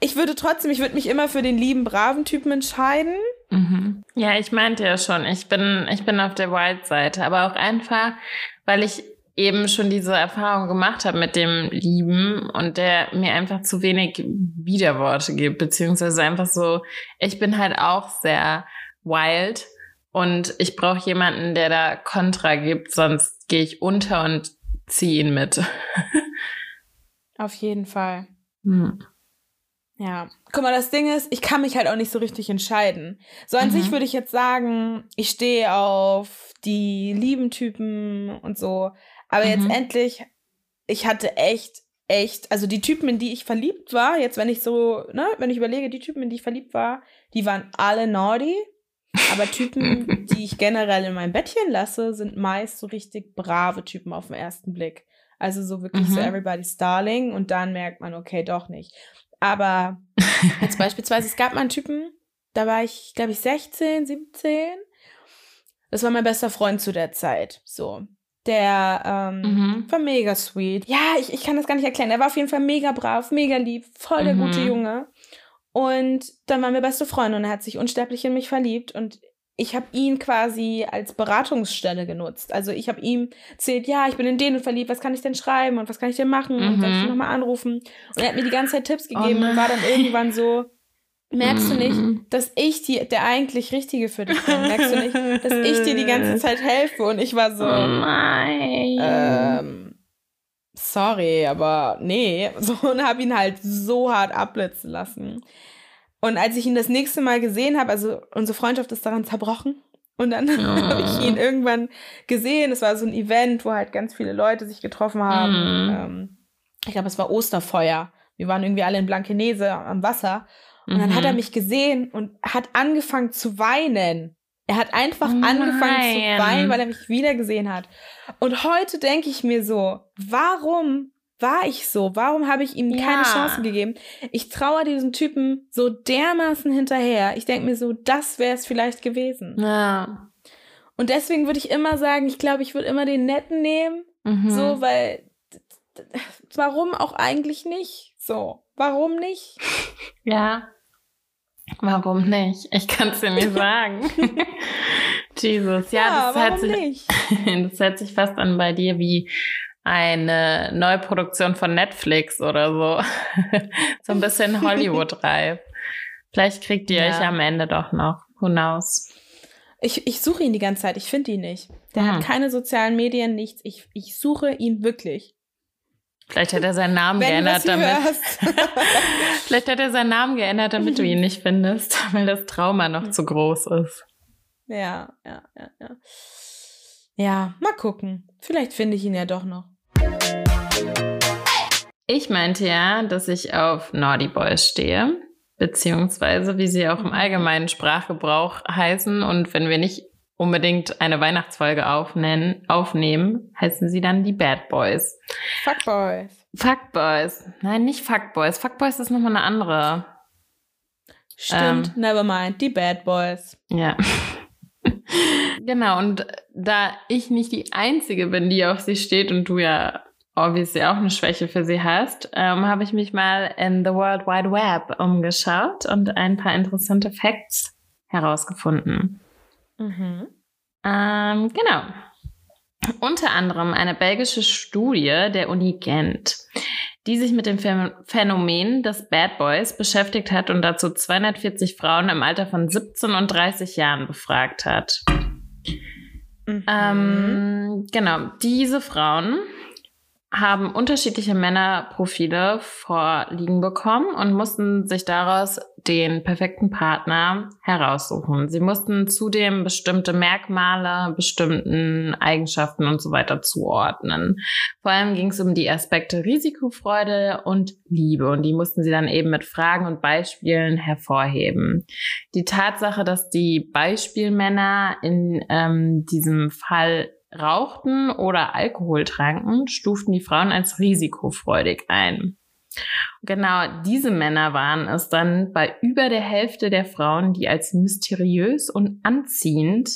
Speaker 2: ich würde trotzdem, ich würde mich immer für den lieben, braven Typen entscheiden.
Speaker 1: Mhm. Ja, ich meinte ja schon, ich bin, ich bin auf der Wild-Seite, aber auch einfach, weil ich eben schon diese Erfahrung gemacht habe mit dem Lieben und der mir einfach zu wenig Widerworte gibt, beziehungsweise einfach so, ich bin halt auch sehr wild und ich brauche jemanden, der da Kontra gibt, sonst gehe ich unter und ziehe ihn mit.
Speaker 2: Auf jeden Fall. Hm. Ja, guck mal, das Ding ist, ich kann mich halt auch nicht so richtig entscheiden. So an mhm. sich würde ich jetzt sagen, ich stehe auf die lieben Typen und so. Aber mhm. jetzt endlich, ich hatte echt, echt, also die Typen, in die ich verliebt war, jetzt wenn ich so, ne, wenn ich überlege, die Typen, in die ich verliebt war, die waren alle naughty. Aber Typen, die ich generell in mein Bettchen lasse, sind meist so richtig brave Typen auf den ersten Blick. Also so wirklich mhm. so Everybody's Darling und dann merkt man, okay, doch nicht. Aber jetzt beispielsweise, es gab mal einen Typen, da war ich, glaube ich, 16, 17. Das war mein bester Freund zu der Zeit. So. Der ähm, mhm. war mega sweet. Ja, ich, ich kann das gar nicht erklären. Er war auf jeden Fall mega brav, mega lieb, voll der mhm. gute Junge. Und dann waren wir beste Freunde und er hat sich unsterblich in mich verliebt. Und ich habe ihn quasi als Beratungsstelle genutzt. Also ich habe ihm erzählt, ja, ich bin in den verliebt, was kann ich denn schreiben und was kann ich denn machen mhm. und soll ich nochmal anrufen? Und er hat mir die ganze Zeit Tipps oh gegeben oh und war dann irgendwann so, merkst du nicht, mhm. dass ich die, der eigentlich Richtige für dich bin? Merkst du nicht, dass ich dir die ganze Zeit helfe? Und ich war so, oh nein. Ähm, sorry, aber nee. So, und habe ihn halt so hart abblitzen lassen. Und als ich ihn das nächste Mal gesehen habe, also unsere Freundschaft ist daran zerbrochen. Und dann oh. habe ich ihn irgendwann gesehen. Es war so ein Event, wo halt ganz viele Leute sich getroffen haben. Mm. Ähm, ich glaube, es war Osterfeuer. Wir waren irgendwie alle in Blankenese am Wasser. Und dann hat er mhm. mich gesehen und hat angefangen zu weinen. Er hat einfach Nein. angefangen zu weinen, weil er mich wieder gesehen hat. Und heute denke ich mir so, warum war ich so? Warum habe ich ihm ja. keine Chance gegeben? Ich traue diesem Typen so dermaßen hinterher. Ich denke mir so, das wäre es vielleicht gewesen.
Speaker 1: Ja.
Speaker 2: Und deswegen würde ich immer sagen, ich glaube, ich würde immer den Netten nehmen. Mhm. So, weil warum auch eigentlich nicht? So, warum nicht?
Speaker 1: Ja. Warum nicht? Ich kann es dir nicht sagen. Jesus, ja, ja das, hört sich, das hört sich fast an bei dir wie eine Neuproduktion von Netflix oder so. so ein bisschen Hollywood-reif. Vielleicht kriegt ihr ja. euch am Ende doch noch. Who knows?
Speaker 2: Ich, ich suche ihn die ganze Zeit. Ich finde ihn nicht. Der hm. hat keine sozialen Medien, nichts. Ich, ich suche ihn wirklich.
Speaker 1: Vielleicht hat er seinen Namen Wenn geändert, damit. Vielleicht hat er seinen Namen geändert, damit du ihn nicht findest, weil das Trauma noch zu groß ist.
Speaker 2: Ja, ja, ja, ja. Ja, mal gucken. Vielleicht finde ich ihn ja doch noch.
Speaker 1: Ich meinte ja, dass ich auf Naughty Boys stehe, beziehungsweise wie sie auch im allgemeinen Sprachgebrauch heißen. Und wenn wir nicht unbedingt eine Weihnachtsfolge aufnennen, aufnehmen, heißen sie dann die Bad Boys.
Speaker 2: Fuck Boys.
Speaker 1: Fuck Boys. Nein, nicht Fuck Boys. Fuck Boys ist nochmal eine andere.
Speaker 2: Stimmt, ähm, never mind. Die Bad Boys.
Speaker 1: Ja. genau, und da ich nicht die Einzige bin, die auf sie steht und du ja obviously auch eine Schwäche für sie hast, ähm, habe ich mich mal in the World Wide Web umgeschaut und ein paar interessante Facts herausgefunden. Mhm. Ähm, genau. Unter anderem eine belgische Studie der Uni Gent, die sich mit dem Phänomen des Bad Boys beschäftigt hat und dazu 240 Frauen im Alter von 17 und 30 Jahren befragt hat. Mhm. Ähm, genau, diese Frauen haben unterschiedliche Männerprofile vorliegen bekommen und mussten sich daraus den perfekten Partner heraussuchen. Sie mussten zudem bestimmte Merkmale, bestimmten Eigenschaften und so weiter zuordnen. Vor allem ging es um die Aspekte Risikofreude und Liebe und die mussten sie dann eben mit Fragen und Beispielen hervorheben. Die Tatsache, dass die Beispielmänner in ähm, diesem Fall rauchten oder Alkohol tranken, stuften die Frauen als risikofreudig ein. Genau diese Männer waren es dann bei über der Hälfte der Frauen, die als mysteriös und anziehend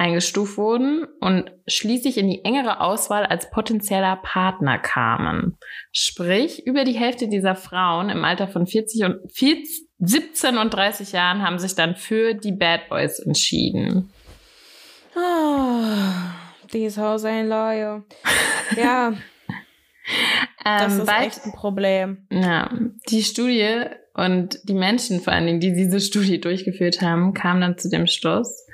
Speaker 1: eingestuft wurden und schließlich in die engere Auswahl als potenzieller Partner kamen. Sprich, über die Hälfte dieser Frauen im Alter von 40 und 40, 17 und 30 Jahren haben sich dann für die Bad Boys entschieden.
Speaker 2: These hoes ain't loyal. Ja. das ähm, ist bald, echt ein Problem.
Speaker 1: Ja, die Studie und die Menschen vor allen Dingen, die diese Studie durchgeführt haben, kamen dann zu dem Schluss,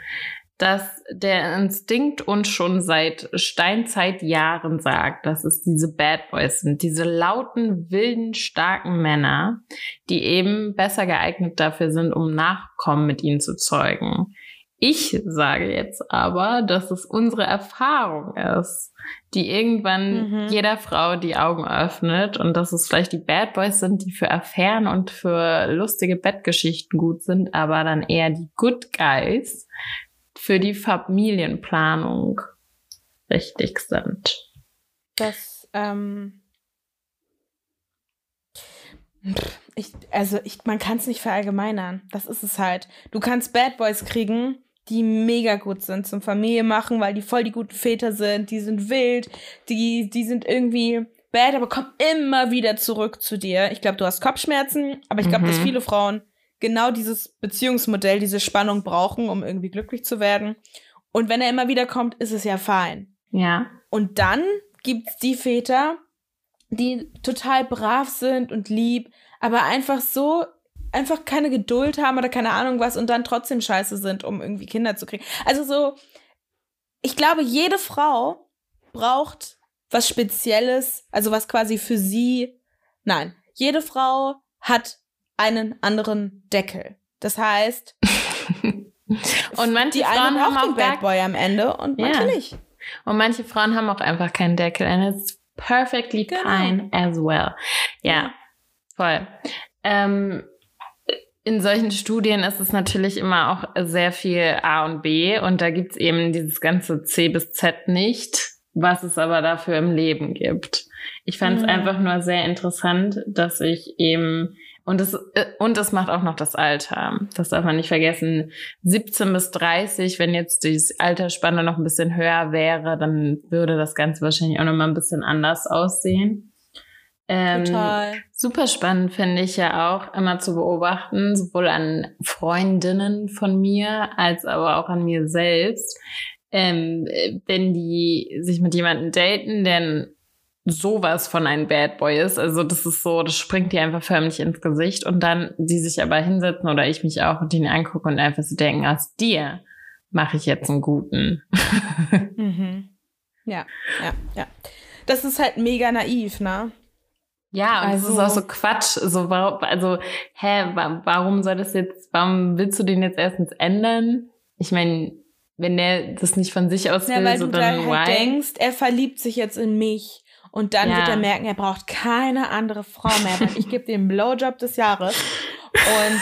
Speaker 1: dass der Instinkt uns schon seit Steinzeitjahren sagt, dass es diese Bad Boys sind, diese lauten, wilden, starken Männer, die eben besser geeignet dafür sind, um Nachkommen mit ihnen zu zeugen. Ich sage jetzt aber, dass es unsere Erfahrung ist, die irgendwann mhm. jeder Frau die Augen öffnet und dass es vielleicht die Bad Boys sind, die für Affären und für lustige Bettgeschichten gut sind, aber dann eher die Good Guys für die Familienplanung richtig sind.
Speaker 2: Das, ähm, ich, also ich, man kann es nicht verallgemeinern. Das ist es halt. Du kannst Bad Boys kriegen, die mega gut sind zum Familie machen, weil die voll die guten Väter sind, die sind wild, die, die sind irgendwie bad, aber kommen immer wieder zurück zu dir. Ich glaube, du hast Kopfschmerzen, aber ich glaube, mhm. dass viele Frauen genau dieses Beziehungsmodell, diese Spannung brauchen, um irgendwie glücklich zu werden. Und wenn er immer wieder kommt, ist es ja fein.
Speaker 1: Ja.
Speaker 2: Und dann gibt's die Väter, die total brav sind und lieb, aber einfach so einfach keine Geduld haben oder keine Ahnung was und dann trotzdem scheiße sind, um irgendwie Kinder zu kriegen. Also so, ich glaube, jede Frau braucht was Spezielles, also was quasi für sie, nein, jede Frau hat einen anderen Deckel. Das heißt,
Speaker 1: und manche die Frauen haben auch den
Speaker 2: Bad Boy am Ende und manche nicht.
Speaker 1: Und manche Frauen haben auch einfach keinen Deckel and it's perfectly genau. fine as well. Ja, voll. Ähm, in solchen Studien ist es natürlich immer auch sehr viel A und B und da gibt's eben dieses ganze C bis Z nicht, was es aber dafür im Leben gibt. Ich fand es mhm. einfach nur sehr interessant, dass ich eben und es, äh, und es macht auch noch das Alter. Das darf man nicht vergessen. 17 bis 30, wenn jetzt die Altersspanne noch ein bisschen höher wäre, dann würde das Ganze wahrscheinlich auch noch mal ein bisschen anders aussehen. Ähm, Total. Super spannend finde ich ja auch immer zu beobachten, sowohl an Freundinnen von mir als aber auch an mir selbst, ähm, wenn die sich mit jemandem daten, der sowas von ein Bad Boy ist. Also das ist so, das springt dir einfach förmlich ins Gesicht und dann die sich aber hinsetzen oder ich mich auch und den angucke und einfach so denken, aus dir mache ich jetzt einen guten.
Speaker 2: mhm. Ja, ja, ja. Das ist halt mega naiv, ne?
Speaker 1: Ja, und also, das ist auch so Quatsch. So, warum, also, hä, warum soll das jetzt, warum willst du den jetzt erstens ändern? Ich meine, wenn der das nicht von sich aus will,
Speaker 2: ja, weil so du dann halt denkst, er verliebt sich jetzt in mich. Und dann ja. wird er merken, er braucht keine andere Frau mehr, weil ich gebe den Blowjob des Jahres. Und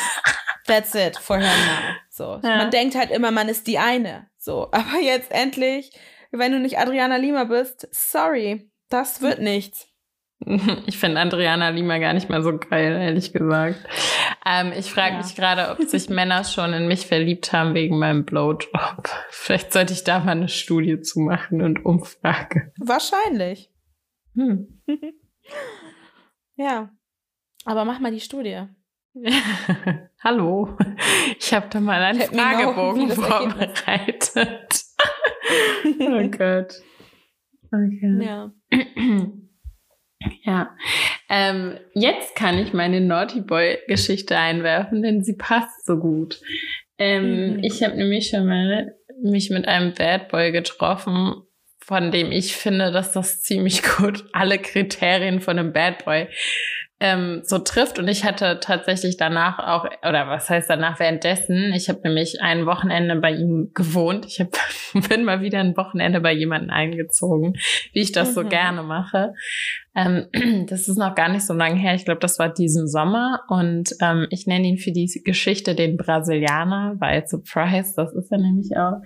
Speaker 2: that's it for him now. So. Ja. Man denkt halt immer, man ist die eine. So. Aber jetzt endlich, wenn du nicht Adriana Lima bist, sorry, das wird nichts.
Speaker 1: Ich finde Adriana Lima gar nicht mal so geil, ehrlich gesagt. Ähm, ich frage ja. mich gerade, ob sich Männer schon in mich verliebt haben wegen meinem Blowjob. Vielleicht sollte ich da mal eine Studie zu machen und Umfrage.
Speaker 2: Wahrscheinlich. Hm. ja. Aber mach mal die Studie.
Speaker 1: Hallo. Ich habe da mal einen Let Fragebogen vorbereitet. oh Gott. Okay. Ja. Ja. Ähm, jetzt kann ich meine Naughty Boy-Geschichte einwerfen, denn sie passt so gut. Ähm, mhm. Ich habe nämlich schon mal mich mit einem Bad Boy getroffen, von dem ich finde, dass das ziemlich gut alle Kriterien von einem Bad Boy ähm, so trifft. Und ich hatte tatsächlich danach auch, oder was heißt danach, währenddessen, ich habe nämlich ein Wochenende bei ihm gewohnt. Ich hab, bin mal wieder ein Wochenende bei jemandem eingezogen, wie ich das mhm. so gerne mache. Ähm, das ist noch gar nicht so lange her. Ich glaube, das war diesen Sommer. Und ähm, ich nenne ihn für die Geschichte den Brasilianer, weil Surprise, das ist er nämlich auch.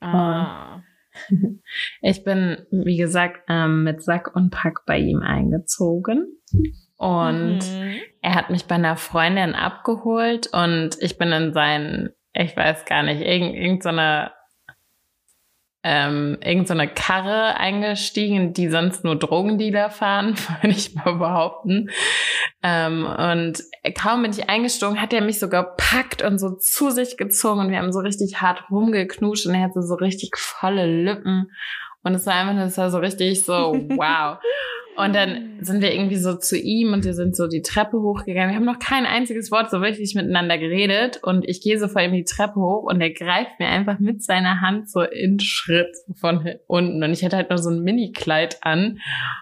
Speaker 1: Ah. Ich bin, wie gesagt, ähm, mit Sack und Pack bei ihm eingezogen. Und mhm. er hat mich bei einer Freundin abgeholt und ich bin in sein, ich weiß gar nicht, irgend, irgendeine ähm, irgend so eine Karre eingestiegen, die sonst nur Drogendealer fahren, würde ich mal behaupten. Ähm, und kaum bin ich eingestiegen, hat er mich sogar packt und so zu sich gezogen und wir haben so richtig hart rumgeknutscht und er hatte so richtig volle Lippen. Und es war einfach, das war so richtig so, wow. Und dann sind wir irgendwie so zu ihm und wir sind so die Treppe hochgegangen. Wir haben noch kein einziges Wort so wirklich miteinander geredet. Und ich gehe so vor ihm die Treppe hoch und er greift mir einfach mit seiner Hand so in Schritt von unten. Und ich hatte halt nur so ein Mini-Kleid an.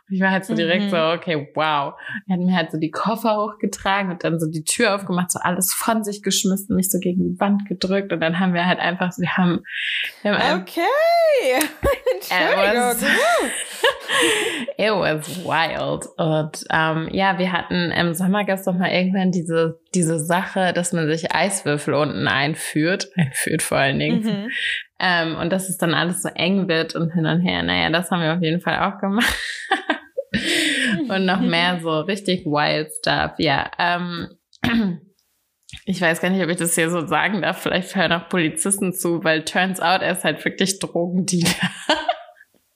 Speaker 1: Und ich war halt so direkt mhm. so, okay, wow. Er hat mir halt so die Koffer hochgetragen und dann so die Tür aufgemacht, so alles von sich geschmissen, mich so gegen die Wand gedrückt. Und dann haben wir halt einfach, wir haben, wir haben
Speaker 2: okay. Entschuldigung.
Speaker 1: It was wild. Und ähm, ja, wir hatten im Sommer gab es doch mal irgendwann diese, diese Sache, dass man sich Eiswürfel unten einführt, einführt vor allen Dingen. Mhm. Ähm, und dass es dann alles so eng wird und hin und her. Naja, das haben wir auf jeden Fall auch gemacht. und noch mehr so richtig wild stuff. Ja, ähm, ich weiß gar nicht, ob ich das hier so sagen darf. Vielleicht hören auch Polizisten zu, weil turns out, er ist halt wirklich Drogendealer.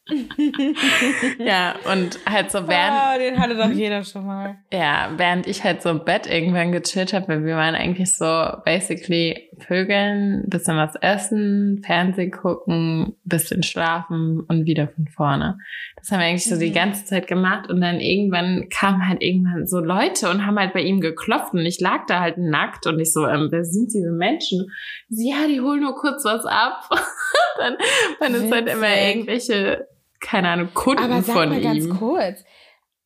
Speaker 1: ja, und halt so während.
Speaker 2: Oh, den hatte doch jeder schon mal.
Speaker 1: Ja, während ich halt so im Bett irgendwann gechillt habe, weil wir waren eigentlich so basically Vögeln, bisschen was essen, Fernsehen gucken, bisschen schlafen und wieder von vorne. Das haben wir eigentlich so mhm. die ganze Zeit gemacht und dann irgendwann kamen halt irgendwann so Leute und haben halt bei ihm geklopft und ich lag da halt nackt und ich so, ähm, wer sind diese Menschen? Sie, ja, die holen nur kurz was ab. dann waren es halt immer irgendwelche keine Ahnung, Kunden Aber sag von mal ihm. ganz kurz.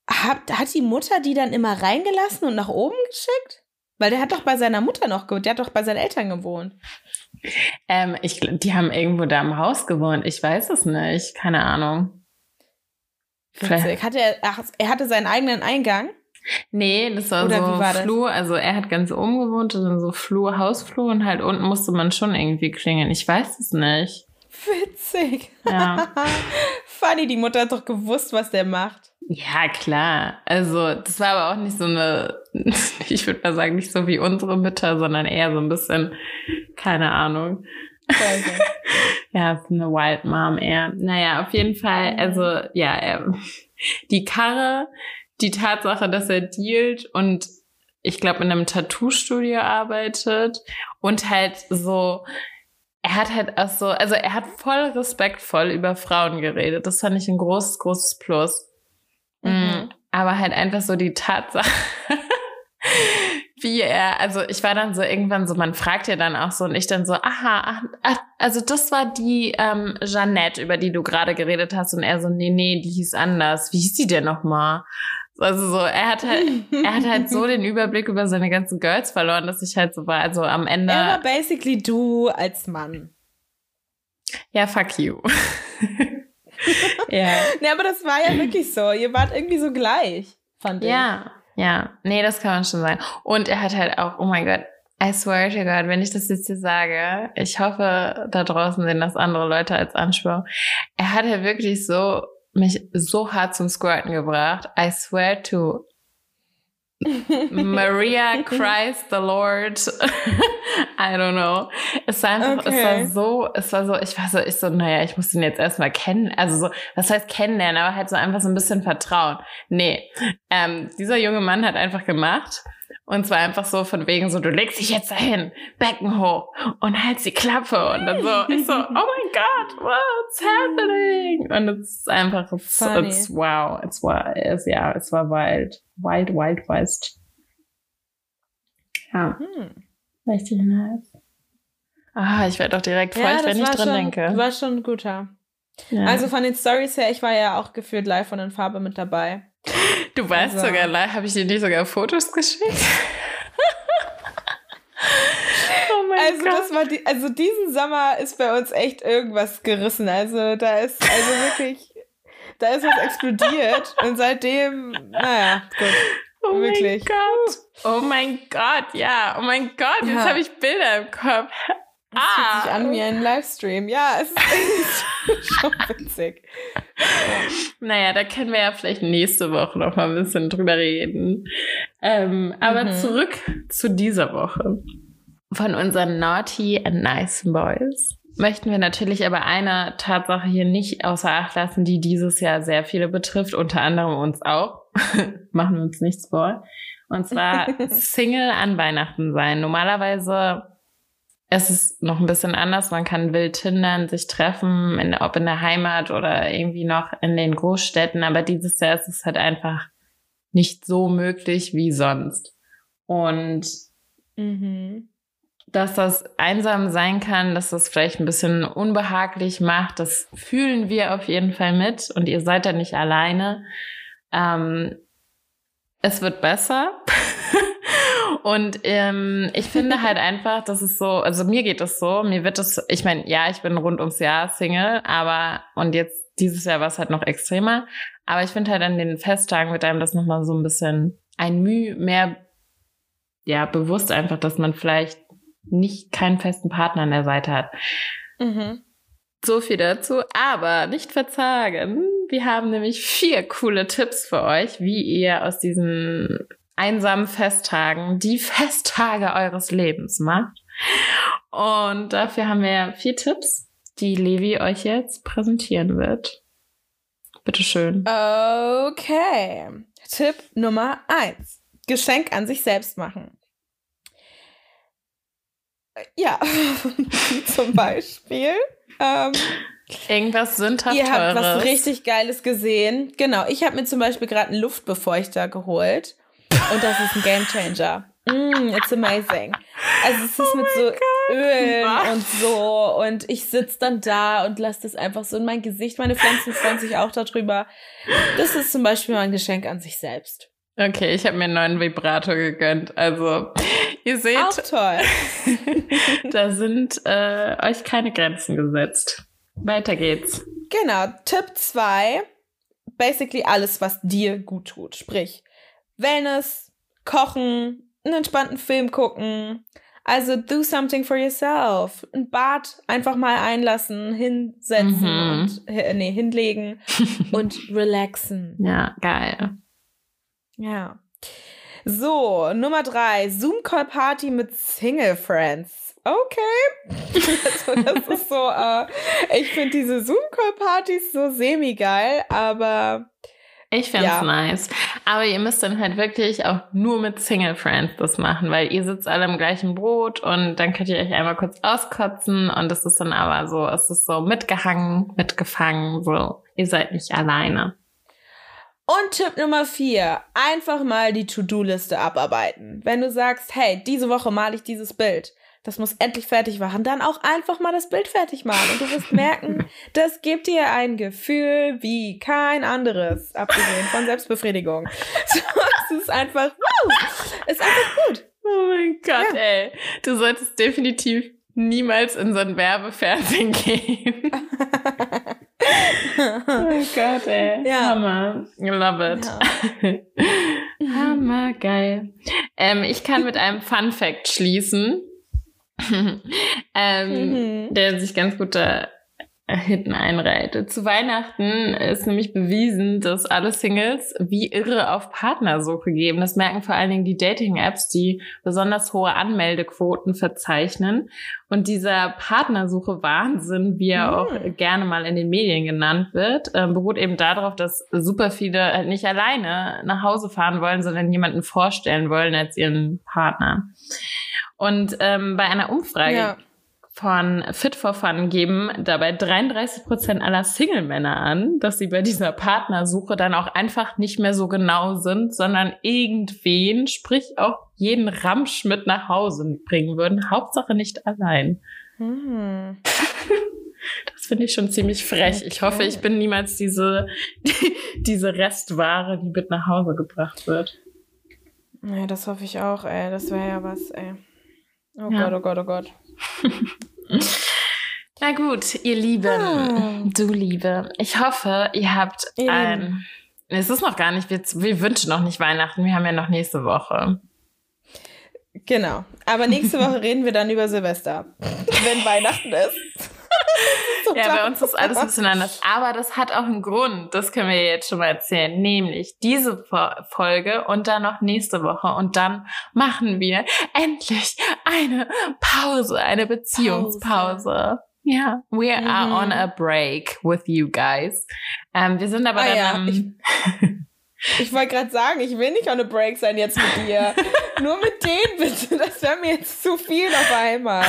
Speaker 2: Hat, hat die Mutter die dann immer reingelassen und nach oben geschickt? Weil der hat doch bei seiner Mutter noch gewohnt, der hat doch bei seinen Eltern gewohnt.
Speaker 1: Ähm, ich, die haben irgendwo da im Haus gewohnt. Ich weiß es nicht. Keine Ahnung.
Speaker 2: Hatte er, ach, er hatte seinen eigenen Eingang?
Speaker 1: Nee, das war Oder so war Flur. Das? Also er hat ganz oben gewohnt, dann so Flur, Hausflur und halt unten musste man schon irgendwie klingeln. Ich weiß es nicht.
Speaker 2: Witzig. Ja. Funny, die Mutter hat doch gewusst, was der macht.
Speaker 1: Ja, klar. Also, das war aber auch nicht so eine, ich würde mal sagen, nicht so wie unsere Mütter, sondern eher so ein bisschen, keine Ahnung. ja, so eine Wild Mom eher. Naja, auf jeden Fall, also, ja, er, die Karre, die Tatsache, dass er dealt und ich glaube in einem Tattoo-Studio arbeitet und halt so, er hat halt auch so, also er hat voll respektvoll über Frauen geredet. Das fand ich ein großes, großes Plus. Mhm. Mm, aber halt einfach so die Tatsache, wie er, also ich war dann so irgendwann so, man fragt ja dann auch so und ich dann so, aha, ach, also das war die ähm, Jeannette, über die du gerade geredet hast und er so, nee, nee, die hieß anders. Wie hieß die denn nochmal? Also so, er hat halt, er hat halt so den Überblick über seine ganzen Girls verloren, dass ich halt so war, also am Ende.
Speaker 2: Er war basically du als Mann.
Speaker 1: Ja, fuck you. ja.
Speaker 2: Nee, aber das war ja wirklich so. Ihr wart irgendwie so gleich, fand ich.
Speaker 1: Ja, ja. Nee, das kann man schon sagen. Und er hat halt auch, oh mein Gott, I swear to God, wenn ich das jetzt hier sage, ich hoffe, da draußen sehen das andere Leute als Anspruch. Er hat halt wirklich so mich so hart zum Squirten gebracht. I swear to Maria Christ the Lord. I don't know. Es war einfach, okay. es war so, es war so, ich war so, ich so, naja, ich muss ihn jetzt erstmal kennen. Also so, was heißt kennenlernen, aber halt so einfach so ein bisschen vertrauen. Nee. Ähm, dieser junge Mann hat einfach gemacht. Und zwar einfach so von wegen so, du legst dich jetzt dahin, Becken hoch und hältst die Klappe. Und dann so, ich so, oh mein Gott, what's happening? Und es ist einfach, it's, it's wow, it's, it's, ja, es war wild. Wild, wild west. Ja. Hm. Richtig nice. Ah, ich werde doch direkt feucht, ja, wenn ich dran
Speaker 2: schon,
Speaker 1: denke.
Speaker 2: War schon ein guter. Ja. Also von den Stories her, ich war ja auch gefühlt live von den Farbe mit dabei.
Speaker 1: Du weißt also. sogar, habe ich dir nicht sogar Fotos geschickt?
Speaker 2: oh mein also Gott. das war die, also diesen Sommer ist bei uns echt irgendwas gerissen. Also da ist also wirklich, da ist was explodiert und seitdem, naja, gut.
Speaker 1: Oh wirklich. mein Gott. Oh mein Gott, ja. Oh mein Gott, jetzt ja. habe ich Bilder im Kopf.
Speaker 2: Das ah. fühlt sich an wie ein Livestream. Ja, es ist schon witzig.
Speaker 1: Naja, da können wir ja vielleicht nächste Woche noch mal ein bisschen drüber reden. Ähm, aber mhm. zurück zu dieser Woche. Von unseren Naughty and Nice Boys möchten wir natürlich aber eine Tatsache hier nicht außer Acht lassen, die dieses Jahr sehr viele betrifft, unter anderem uns auch. Machen wir uns nichts vor. Und zwar Single an Weihnachten sein. Normalerweise es ist noch ein bisschen anders. Man kann wild tindern, sich treffen, in, ob in der Heimat oder irgendwie noch in den Großstädten. Aber dieses Jahr ist es halt einfach nicht so möglich wie sonst. Und mhm. dass das einsam sein kann, dass das vielleicht ein bisschen unbehaglich macht, das fühlen wir auf jeden Fall mit. Und ihr seid da nicht alleine. Ähm, es wird besser. Und ähm, ich finde halt einfach, dass es so, also mir geht es so, mir wird es, ich meine, ja, ich bin rund ums Jahr Single, aber und jetzt dieses Jahr war es halt noch extremer. Aber ich finde halt an den Festtagen wird einem das nochmal so ein bisschen ein Mühe mehr, ja, bewusst einfach, dass man vielleicht nicht keinen festen Partner an der Seite hat. Mhm. So viel dazu, aber nicht verzagen. Wir haben nämlich vier coole Tipps für euch, wie ihr aus diesen einsamen Festtagen die Festtage eures Lebens macht. Und dafür haben wir vier Tipps, die Levi euch jetzt präsentieren wird. Bitteschön.
Speaker 2: Okay. Tipp Nummer eins. Geschenk an sich selbst machen. Ja, zum Beispiel. Ähm,
Speaker 1: Irgendwas sündhaft
Speaker 2: Ihr habt was richtig Geiles gesehen. Genau, ich habe mir zum Beispiel gerade einen Luftbefeuchter geholt. Und das ist ein Game Changer. Mm, it's amazing. Also es ist oh mit so God. Ölen Was? und so und ich sitze dann da und lasse das einfach so in mein Gesicht. Meine Pflanzen freuen sich auch darüber. Das ist zum Beispiel mein Geschenk an sich selbst.
Speaker 1: Okay, ich habe mir einen neuen Vibrator gegönnt. Also ihr seht,
Speaker 2: auch toll.
Speaker 1: da sind äh, euch keine Grenzen gesetzt. Weiter geht's.
Speaker 2: Genau, Tipp 2. Basically alles, was dir gut tut. Sprich, Wellness, Kochen, einen entspannten Film gucken, Also do something for yourself. Ein Bad einfach mal einlassen, hinsetzen mhm. und äh, nee, hinlegen und relaxen.
Speaker 1: Ja, geil.
Speaker 2: Ja. So, Nummer drei, Zoom-Call-Party mit Single Friends. Okay. also das ist so, äh, ich finde diese Zoom-Call-Partys so semi-geil, aber
Speaker 1: ich fände ja. nice. Aber ihr müsst dann halt wirklich auch nur mit Single Friends das machen, weil ihr sitzt alle im gleichen Boot und dann könnt ihr euch einmal kurz auskotzen und es ist dann aber so, es ist so mitgehangen, mitgefangen, so. Ihr seid nicht alleine.
Speaker 2: Und Tipp Nummer vier, einfach mal die To-Do-Liste abarbeiten. Wenn du sagst, hey, diese Woche male ich dieses Bild, das muss endlich fertig machen, dann auch einfach mal das Bild fertig machen. Und du wirst merken, das gibt dir ein Gefühl wie kein anderes, abgesehen von Selbstbefriedigung. So, es ist einfach, wow, es ist einfach gut.
Speaker 1: Oh mein Gott, ja. ey. Du solltest definitiv niemals in so ein Werbefernsehen gehen. oh Gott, ey. Ja. Hammer. Love it. Ja. Hammer, geil. Ähm, ich kann mit einem Fun Fact schließen. ähm, mhm. der sich ganz gut da hinten einreiht. Zu Weihnachten ist nämlich bewiesen, dass alle Singles wie irre auf Partnersuche geben. Das merken vor allen Dingen die Dating-Apps, die besonders hohe Anmeldequoten verzeichnen. Und dieser Partnersuche-Wahnsinn, wie er mhm. auch gerne mal in den Medien genannt wird, äh, beruht eben darauf, dass super viele halt nicht alleine nach Hause fahren wollen, sondern jemanden vorstellen wollen als ihren Partner. Und ähm, bei einer Umfrage ja. von Fit for Fun geben dabei 33 Prozent aller Single-Männer an, dass sie bei dieser Partnersuche dann auch einfach nicht mehr so genau sind, sondern irgendwen, sprich auch jeden Ramsch mit nach Hause bringen würden. Hauptsache nicht allein. Hm. Das finde ich schon ziemlich frech. Ich hoffe, ich bin niemals diese, diese Restware, die mit nach Hause gebracht wird.
Speaker 2: Ja, das hoffe ich auch, ey. Das wäre ja was, ey. Oh ja. Gott, oh Gott, oh Gott.
Speaker 1: Na gut, ihr Lieben, ah. du Liebe. Ich hoffe, ihr habt ihr ein. Es ist noch gar nicht, wir, wir wünschen noch nicht Weihnachten, wir haben ja noch nächste Woche.
Speaker 2: Genau. Aber nächste Woche reden wir dann über Silvester, wenn Weihnachten ist
Speaker 1: ja, bei uns ist alles ein bisschen anders. Aber das hat auch einen Grund. Das können wir jetzt schon mal erzählen. Nämlich diese Folge und dann noch nächste Woche. Und dann machen wir endlich eine Pause, eine Beziehungspause. Pause. Ja, we mhm. are on a break with you guys. Ähm, wir sind aber ah, dann ja. am
Speaker 2: Ich wollte gerade sagen, ich will nicht on a break sein jetzt mit dir. Nur mit denen bitte. Das wäre mir jetzt zu viel auf einmal.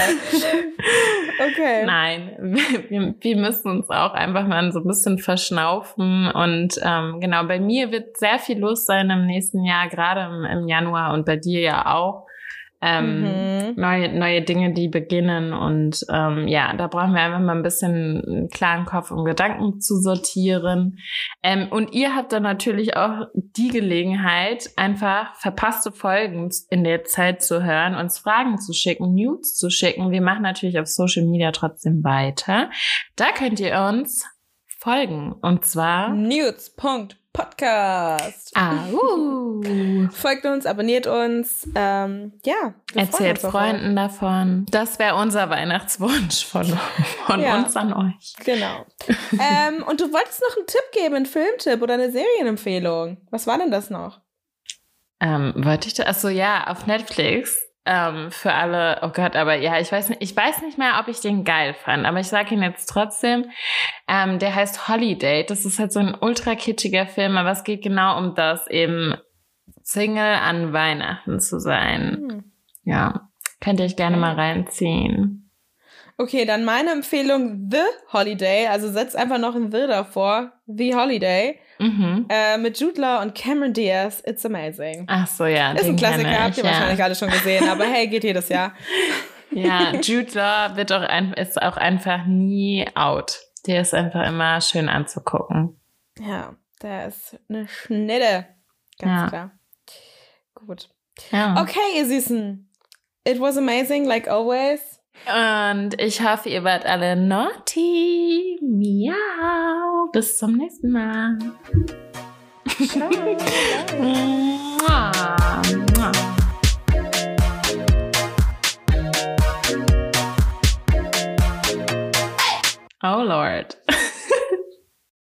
Speaker 1: Okay. Nein, wir, wir, müssen uns auch einfach mal so ein bisschen verschnaufen. Und ähm, genau, bei mir wird sehr viel los sein im nächsten Jahr, gerade im, im Januar und bei dir ja auch ähm, mhm. neue, neue Dinge, die beginnen. Und ähm, ja, da brauchen wir einfach mal ein bisschen einen klaren Kopf, um Gedanken zu sortieren. Ähm, und ihr habt dann natürlich auch die Gelegenheit, einfach verpasste Folgen in der Zeit zu hören, uns Fragen zu schicken, News zu schicken. Wir machen natürlich auf Social Media trotzdem weiter. Da könnt ihr uns folgen. Und zwar
Speaker 2: News. Podcast.
Speaker 1: Ah, uh.
Speaker 2: Folgt uns, abonniert uns. Ähm, ja.
Speaker 1: Erzählt Freunden davon. Das wäre unser Weihnachtswunsch von, von ja, uns an euch.
Speaker 2: Genau. ähm, und du wolltest noch einen Tipp geben, einen Filmtipp oder eine Serienempfehlung. Was war denn das noch?
Speaker 1: Ähm, wollte ich da? Achso, ja, auf Netflix ähm, für alle, oh Gott, aber ja, ich weiß nicht, ich weiß nicht mehr, ob ich den geil fand, aber ich sage ihn jetzt trotzdem. Ähm, der heißt Holiday. Das ist halt so ein ultra kitschiger Film, aber es geht genau um das, eben Single an Weihnachten zu sein. Hm. Ja, könnt ihr euch gerne mal reinziehen.
Speaker 2: Okay, dann meine Empfehlung The Holiday, also setzt einfach noch ein The davor, The Holiday. Mhm. Äh, mit Jude Law und Cameron Diaz. It's amazing.
Speaker 1: Ach so, ja.
Speaker 2: Ist ein Klassiker, habt ihr ja. wahrscheinlich alle schon gesehen, aber hey, geht jedes Jahr.
Speaker 1: Ja, Jude Law wird auch ein, ist auch einfach nie out. Der ist einfach immer schön anzugucken.
Speaker 2: Ja, der ist eine Schnitte. Ganz ja. klar. Gut.
Speaker 1: Ja.
Speaker 2: Okay, ihr Süßen. It was amazing, like always.
Speaker 1: Und ich hoffe, ihr wart alle naughty. Miau. Bis zum nächsten Mal. Ciao. Ciao. Oh Lord.